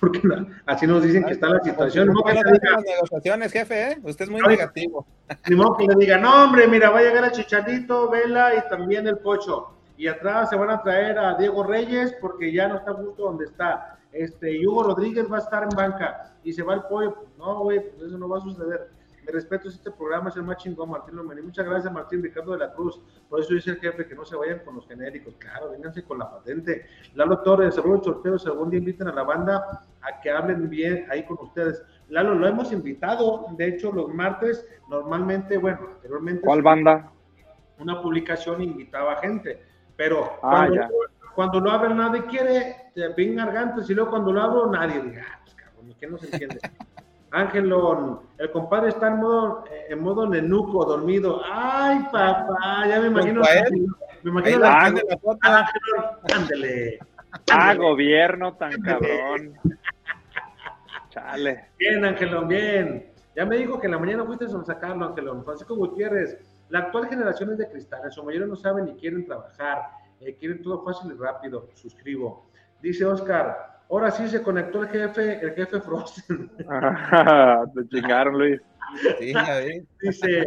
Porque no? así nos dicen que está la situación. No, ¿Por que no diga, negociaciones, jefe? ¿eh? Usted es muy Ay. negativo. ni modo que le diga, no, hombre, mira, va a llegar a Chicharito, Vela y también el Pocho. Y atrás se van a traer a Diego Reyes porque ya no está justo donde está. Este, Hugo Rodríguez va a estar en banca y se va el pollo. Pues no, güey, pues eso no va a suceder. Mi respeto, este programa es el más chingón, Martín Lomeni. Muchas gracias, Martín Ricardo de la Cruz. Por eso dice el jefe que no se vayan con los genéricos. Claro, vénganse con la patente. Lalo Torres, saludos chorteros. Algún día inviten a la banda a que hablen bien ahí con ustedes. Lalo, lo hemos invitado. De hecho, los martes, normalmente, bueno, anteriormente. ¿Cuál banda? Una publicación invitaba gente. Pero Ah, cuando, ya. Cuando lo abren, nadie quiere. Te ven gargantes y luego cuando lo abro, nadie. Diga, ah, pues cabrón, ¿y qué no se entiende? [laughs] Ángelon, el compadre está en modo, eh, en modo nenuco, dormido. Ay, papá, ya me imagino. Me imagino la la la foto. Ángelon, ándele. Ah, gobierno tan cabrón. [laughs] Chale. Bien, Ángelón, bien. Ya me dijo que en la mañana fuiste a sacarlo, Ángelón. Francisco Gutiérrez, la actual generación es de cristal. En su mayoría no saben ni quieren trabajar. Eh, quieren todo fácil y rápido. Suscribo. Dice Oscar, ahora sí se conectó el jefe, el jefe Frozen. [laughs] Te chingaron, Luis. Sí. Dice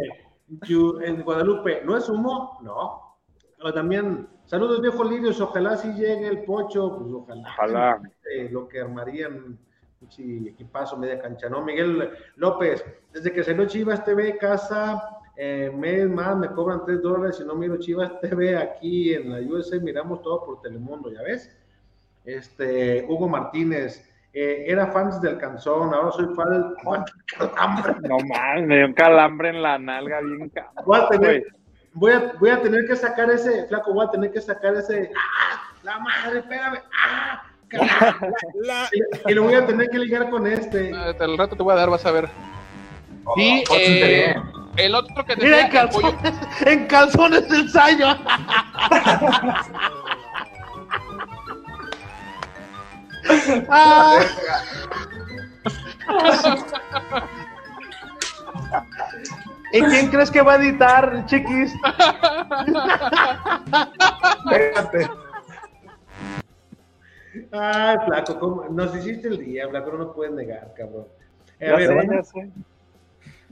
Yu- en Guadalupe, ¿no es humo? No. O también, saludos viejo Lirios, ojalá sí llegue el pocho, pues ojalá. Ojalá. Eh, lo que armarían pinche equipazo media cancha, ¿no? Miguel López, desde que salió Chivas TV, casa, eh, mes más me cobran 3 dólares si no miro Chivas TV aquí en la USA, miramos todo por Telemundo, ¿ya ves? Este, Hugo Martínez, eh, era fans del canzón, ahora soy fan del calambre. No mames, me dio un calambre en la nalga bien cabrón. Voy a tener, voy a, voy a tener que sacar ese, flaco, voy a tener que sacar ese, ¡ah! La madre, espérame, ¡ah! La- Y lo voy a tener que ligar con este. Al rato te voy a dar, vas a ver. Sí, Oh, eh, el otro que Mira, decía en calzones, [laughs] en calzones del ensayo. [laughs] Ah. [laughs] ¿Y quién crees que va a editar, chiquis? Espérate. Ay, flaco, ¿cómo? nos hiciste el día, flaco, no nos puedes negar, cabrón. Eh, a ver, sé, bueno.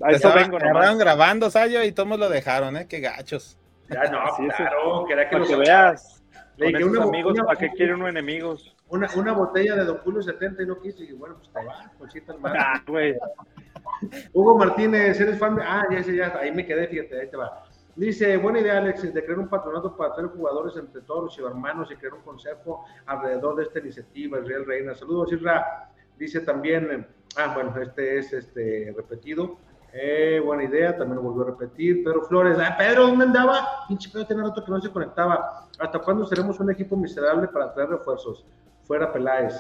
A eso vengo agarraron grabando, Sayo, y todos lo dejaron, ¿eh? Qué gachos. ya no, Sí, eso- claro, que era que Para los que veas. Le dije, una- amigos, una- ¿para qué quiere uno enemigos? Una, una botella de Don Julio 70 y no quiso, y bueno, pues te va, mar. Ah, güey. Hugo Martínez, ¿eres fan de.? Ah, ya sé, ya, ahí me quedé, fíjate, ahí te va. Dice, buena idea, Alex, de crear un patronato para traer jugadores entre todos los chivarmanos y crear un consejo alrededor de esta iniciativa, Israel Reina. Saludos, Isra. Dice también, ah, bueno, este es este repetido. Eh, buena idea, también lo volvió a repetir. Pedro Flores, ah, Pedro, ¿dónde andaba? Pinche Pedro tenía rato que no se conectaba. ¿Hasta cuándo seremos un equipo miserable para traer refuerzos? Fuera Peláez.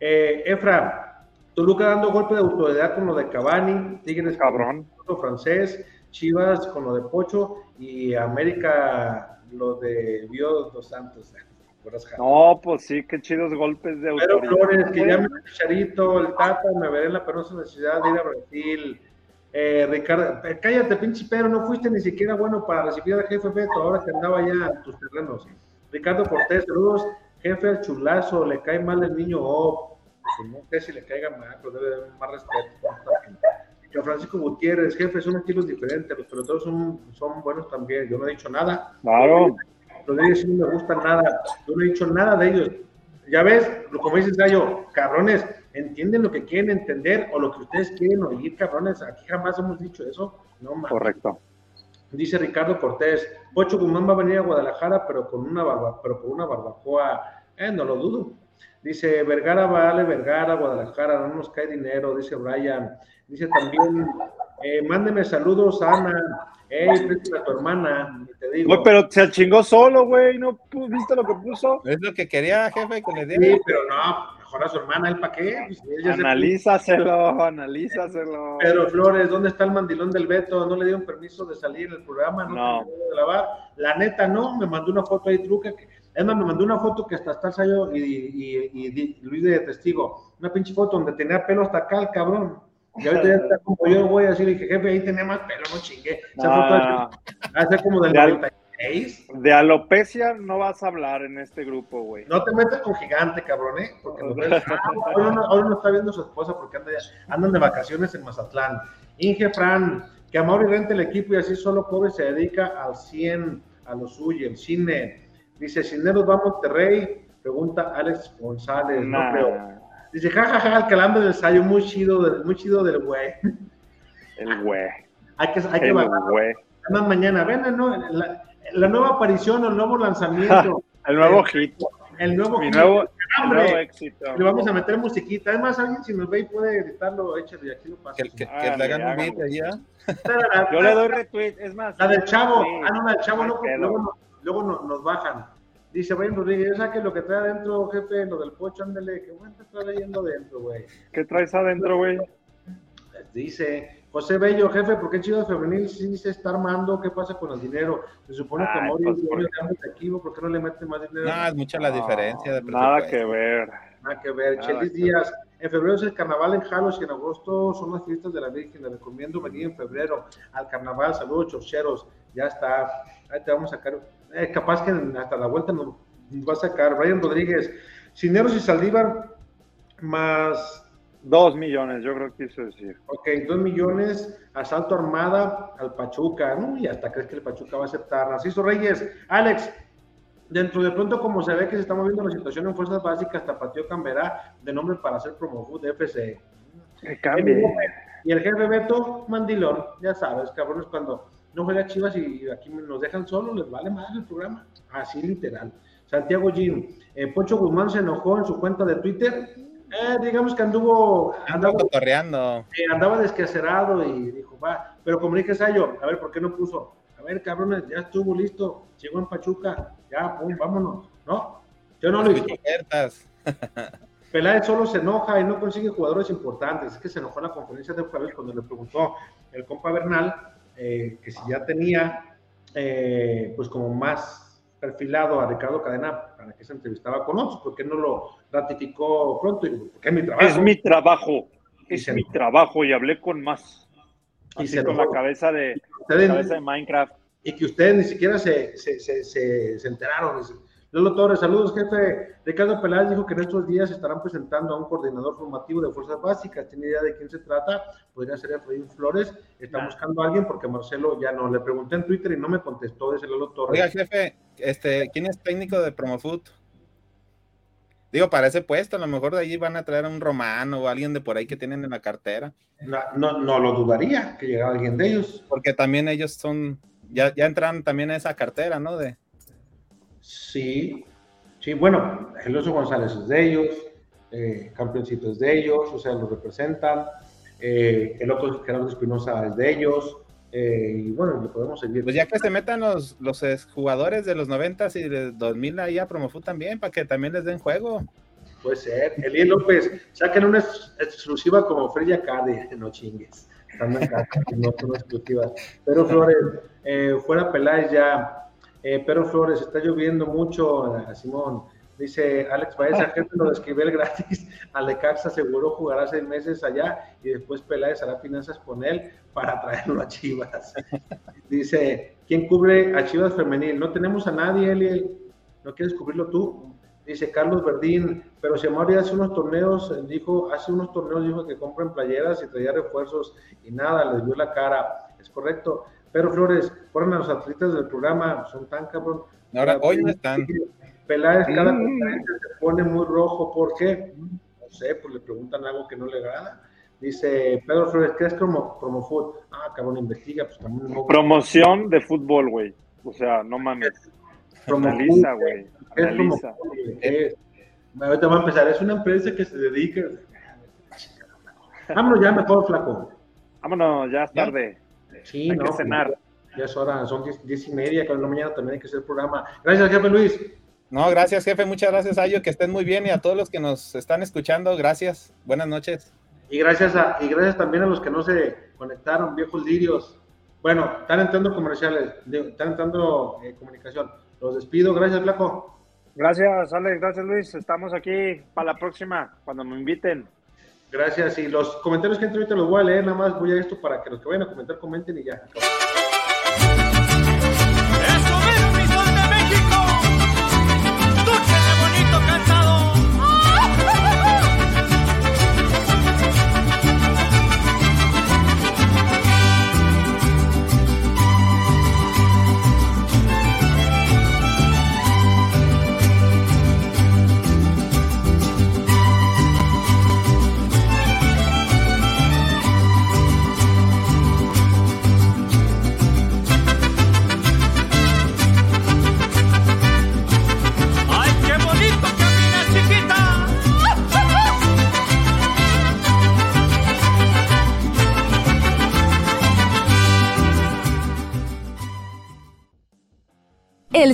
Eh, Efra, Toluca dando golpe de autoridad con lo de Cavani, Tigres con Cabrón. lo francés, Chivas con lo de Pocho y América lo de Bio dos Santos. Jalas. No, pues sí, qué chidos golpes de Pero autoridad. Flores, que llame a Chicharito, el Tata, me veré en la penosa necesidad de ir a Brasil. Eh, Ricardo, cállate, pinche Pedro, no fuiste ni siquiera bueno para recibir al jefe Beto, ahora que andaba ya en tus terrenos. Ricardo Cortés, saludos, jefe al chulazo, le cae mal el niño O. Pues no sé si le caiga mal, pero debe haber más respeto. Yo, Francisco Gutiérrez, jefe, son estilos diferentes, los peloteros son, son buenos también, yo no he dicho nada. Claro. Los de ellos no me gustan nada. Yo no he dicho nada de ellos. Ya ves, como dices Gallo, cabrones, entienden lo que quieren entender o lo que ustedes quieren oír, cabrones. Aquí jamás hemos dicho eso. No mames. Correcto. Dice Ricardo Cortés, Pocho Guzmán va a venir a Guadalajara, pero con una barba, pero con una barbacoa. Eh, no lo dudo. Dice Vergara vale Vergara, Guadalajara, no nos cae dinero, dice Brian. Dice también, eh, mándeme saludos a Ana. Ey, préstame a tu hermana, te digo. Güey, pero se chingó solo, güey. ¿No viste lo que puso? Es lo que quería, jefe, que le Sí, diera. pero no, mejor su hermana, ¿el para qué? Pues analízaselo, se... analízaselo. Pero Flores, ¿dónde está el mandilón del Beto? ¿No le dieron permiso de salir el programa? ¿No? no. De grabar? La neta, no, me mandó una foto ahí truca. Es más, me mandó una foto que hasta está el Sayo y, Luis de testigo. Una pinche foto donde tenía pelo hasta acá el cabrón. Y ahorita ya está como yo voy a decir, dije, jefe, ahí tenía más pelo, no chingue. Esa no, foto no, hace como del 90 de alopecia no vas a hablar en este grupo, güey. No te metas con gigante, cabrón, ¿eh? Porque [laughs] no, ah, no, está viendo su esposa porque andan de vacaciones en Mazatlán. Inge Fran, que Amaury renta el equipo y así solo Kobe se dedica al 100, a lo suyo, el cine. Dice, ¿Cineros va a Monterrey? Pregunta Alex González, no creo. Dice, jajaja, ja, ja, el calambre del sayo, muy chido, muy chido del güey. El güey. [laughs] hay que, hay que el. Además, mañana, ven, ¿no? La nueva aparición, el nuevo lanzamiento, [laughs] El nuevo hit. el nuevo... Mi hit, nuevo, el nuevo éxito. Le vamos a meter musiquita. Además, alguien si nos ve y puede editarlo, échale aquí lo paso. Que, que, que Ah, le hagan un beat allá. [laughs] Yo le doy retweet, es más. La del chavo. sí. Ah, no, la del chavo No porque luego, luego no- nos bajan. Dice Brian Rodríguez, ya saque lo que trae adentro, jefe, lo del pocho, ándele, que bueno te está leyendo adentro, güey. ¿Qué traes adentro, güey? Dice José Bello, jefe, ¿por qué Chivas Femenil sí se está armando? ¿Qué pasa con el dinero? Se supone que Mori pues, equipos, ¿por qué no le mete más dinero? No, es mucha la diferencia de Nada que ver. Nada que ver. Nada Chelis que Díaz, en febrero es el carnaval en Jalos y en agosto son las fiestas de la Virgen. Les recomiendo venir en febrero al carnaval. Saludos, chorcheros. Ya está. Ahí te vamos a sacar. Eh, capaz que hasta la vuelta nos, nos va a sacar. Brian Rodríguez, Cineros y Saldívar, más, Dos millones, yo creo que quiso decir. ok, dos millones. Asalto Armada al Pachuca. ¿no? Y hasta crees que el Pachuca va a aceptar. Narciso Reyes, Alex, Dentro de pronto, como se ve que se está moviendo la situación en fuerzas básicas, Tapatío Camberá de nombre para hacer Promofood FC. Que cambie. Y el jefe Beto Mandilón, ya sabes, cabrones, cuando no juega Chivas y aquí nos dejan solos, les vale más el programa. Así literal. Santiago Jim, eh, Poncho Guzmán se enojó en su cuenta de Twitter. Eh, digamos que anduvo, andaba, cotorreando. eh, andaba desquacerado y dijo, va, pero como dije Sayo, a ver, ¿por qué no puso? A ver, cabrones, ya estuvo listo, llegó en Pachuca, ya, pum, vámonos, ¿no? Yo no lo hice. [laughs] Peláez solo se enoja y no consigue jugadores importantes. Es que se enojó en la conferencia de jueves cuando le preguntó el compa Bernal eh, que si ya tenía, eh, pues como más perfilado a Ricardo Cadena para que se entrevistaba con otros, ¿por qué no lo ratificó pronto? Porque es mi trabajo. Es mi trabajo. Y Es mi trabajo y hablé con más. Y se con la cabeza de, Ustedes- la cabeza de Minecraft. y que ustedes ni siquiera se, se, se, se enteraron. Lolo Torres, saludos, jefe. Ricardo Peláez dijo que en estos días estarán presentando a un coordinador formativo de fuerzas básicas. ¿Tiene idea de quién se trata? Podría ser Efraín Flores. Está Nah. buscando a alguien porque Marcelo ya no. Le pregunté en Twitter y no me contestó, dice Lolo Torres. Oiga, jefe, este, ¿quién es técnico de Promofood? Digo, para ese puesto, a lo mejor de allí van a traer a un romano o alguien de por ahí que tienen en la cartera, No, no, no lo dudaría que llegara alguien de ellos. porque también ellos son, ya, ya entran también a esa cartera, ¿no? De, Sí, sí, bueno, el Oso González es de ellos, eh, Campeoncito es de ellos, o sea, lo representan. eh, el otro Gerardo Espinosa es de ellos. eh, y bueno, le podemos seguir. pues ya que se metan los, los jugadores de los 90 y de 2000 ahí a Promofood también, para que también les den juego. Puede ser. Eliel López, saquen una ex- exclusiva como Freya Cade, [laughs] no chingues. Están acá, [laughs] no son exclusivas. Pero Flores, eh, fuera Peláez ya. Eh, pero Flores, está lloviendo mucho, eh, Simón. Dice Alex Baez, gente lo de Esquivel gratis. [laughs] Alecaxa seguro jugará seis meses allá y después Peláez hará finanzas con él para traerlo a Chivas. [laughs] Dice, ¿quién cubre a Chivas Femenil? No tenemos a nadie, Eli. ¿No quieres cubrirlo tú? Dice Carlos Verdín, pero si Amaury hace unos torneos, dijo, hace unos torneos dijo que compren playeras y traía refuerzos y nada, les dio la cara. Es correcto. Pero Flores, ponen a los atletas del programa, son tan cabrón. Ahora, hoy no están. Peláez cada Mm. conferencia se pone muy rojo, ¿por qué? No sé, pues le preguntan algo que no le agrada. Dice Pedro Flores, ¿qué es como? Ah, cabrón, investiga, pues también no. Promoción de fútbol, güey. O sea, no mames. Analiza, güey. ¿qué es Analiza. Es? Ahorita va a empezar, es una empresa que se dedica. Vámonos ya mejor, flaco. Vámonos, ya es Ya. tarde. Sí, Hay no. que cenar. Ya es hora, son diez, diez y media, que en la mañana también hay que hacer programa. Gracias, jefe Luis. No, gracias, jefe. Muchas gracias, Ayo. Que estén muy bien y a todos los que nos están escuchando, gracias. Buenas noches. Y gracias, a, y gracias también a los que no se conectaron, viejos lirios. Bueno, están entrando comerciales, están entrando eh, comunicación. Los despido, gracias, Flaco. Gracias, Alex. Gracias, Luis. Estamos aquí para la próxima, cuando me inviten. Gracias. Y los comentarios que entran ahorita los voy a leer, nada más voy a esto para que los que vayan a comentar comenten y ya. El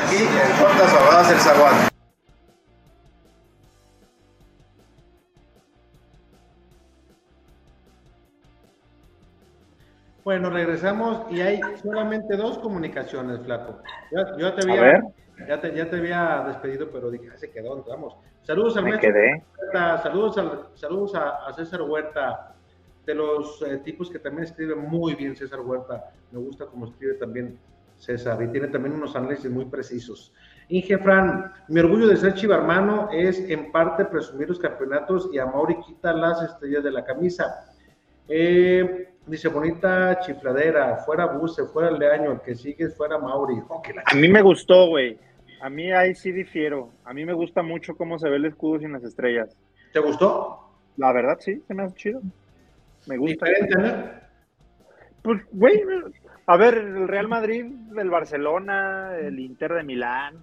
Aquí en Tortas Ahogadas El Zaguán. Bueno, regresamos y hay solamente dos comunicaciones, Flaco. Ya, yo te A había, ver. ya te, ya te había despedido, pero dije, ah, se quedó, vamos. Saludos al Me maestro quedé. Huerta, saludos, al- saludos a, a César Huerta, de los eh, tipos que también escribe muy bien César Huerta. Me gusta cómo escribe también César y tiene también unos análisis muy precisos. Inge Fran, mi orgullo de ser chivarmano es en parte presumir los campeonatos y a Mauri quita las estrellas de la camisa. Eh, dice bonita chifladera, fuera Buse, fuera Leaño, el que sigue fuera Mauri. Oh, la A mí me gustó, güey. A mí ahí sí difiero. A mí me gusta mucho cómo se ve el escudo sin las estrellas. ¿Te gustó? La verdad, sí, se me hace chido. Me gusta. Diferente, ¿no? Pues, güey, a ver, el Real Madrid, el Barcelona, el Inter de Milán,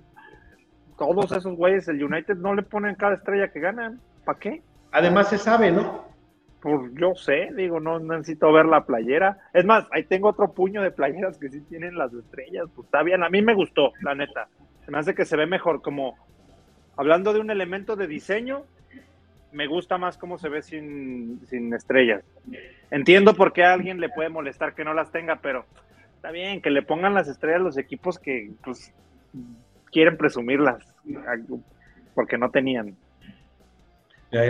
todos esos güeyes, el United no le ponen cada estrella que ganan. ¿Para qué? Además se sabe, ¿no? Pues yo sé, digo, no necesito ver la playera. Es más, ahí tengo otro puño de playeras que sí tienen las estrellas. Pues está bien, a mí me gustó, la neta. Se me hace que se ve mejor, como hablando de un elemento de diseño, me gusta más cómo se ve sin, sin estrellas. Entiendo por qué a alguien le puede molestar que no las tenga, pero está bien, que le pongan las estrellas a los equipos que pues quieren presumirlas, porque no tenían. Ahí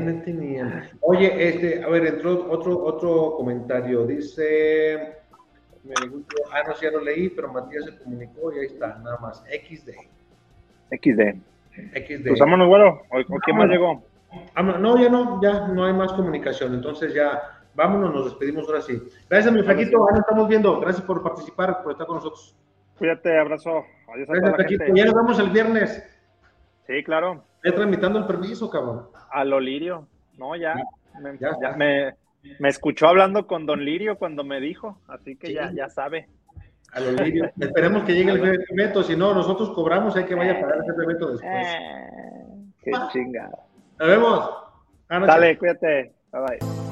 no tenían. Oye, este, a ver, entró otro, otro comentario. Dice, me ah, no, ya lo leí, pero Matías se comunicó y ahí está, nada más. XD. XD. XD. Pues vámonos, güero. ¿O- o ¿Quién más llegó? Vámonos. No, ya no, ya no hay más comunicación. Entonces ya, vámonos, nos despedimos ahora sí. Gracias, mi flaquito, ahora estamos viendo. Gracias por participar, por estar con nosotros. Cuídate, abrazo. Adiós a Gracias, toda la flaquito. gente. Ya nos vemos el viernes. Sí, claro. Ya tramitando el permiso, cabrón. A lo Lirio. No, ya. Me, Ya ya está. me, me escuchó hablando con Don Lirio cuando me dijo, así que Sí. ya, ya sabe. A los lirios. [laughs] Esperemos que llegue el jefe Beto, si no, nosotros cobramos, hay que vaya a pagar el jefe Beto después. Eh, qué chingada. Nos vemos. Dale, cuídate. Bye bye.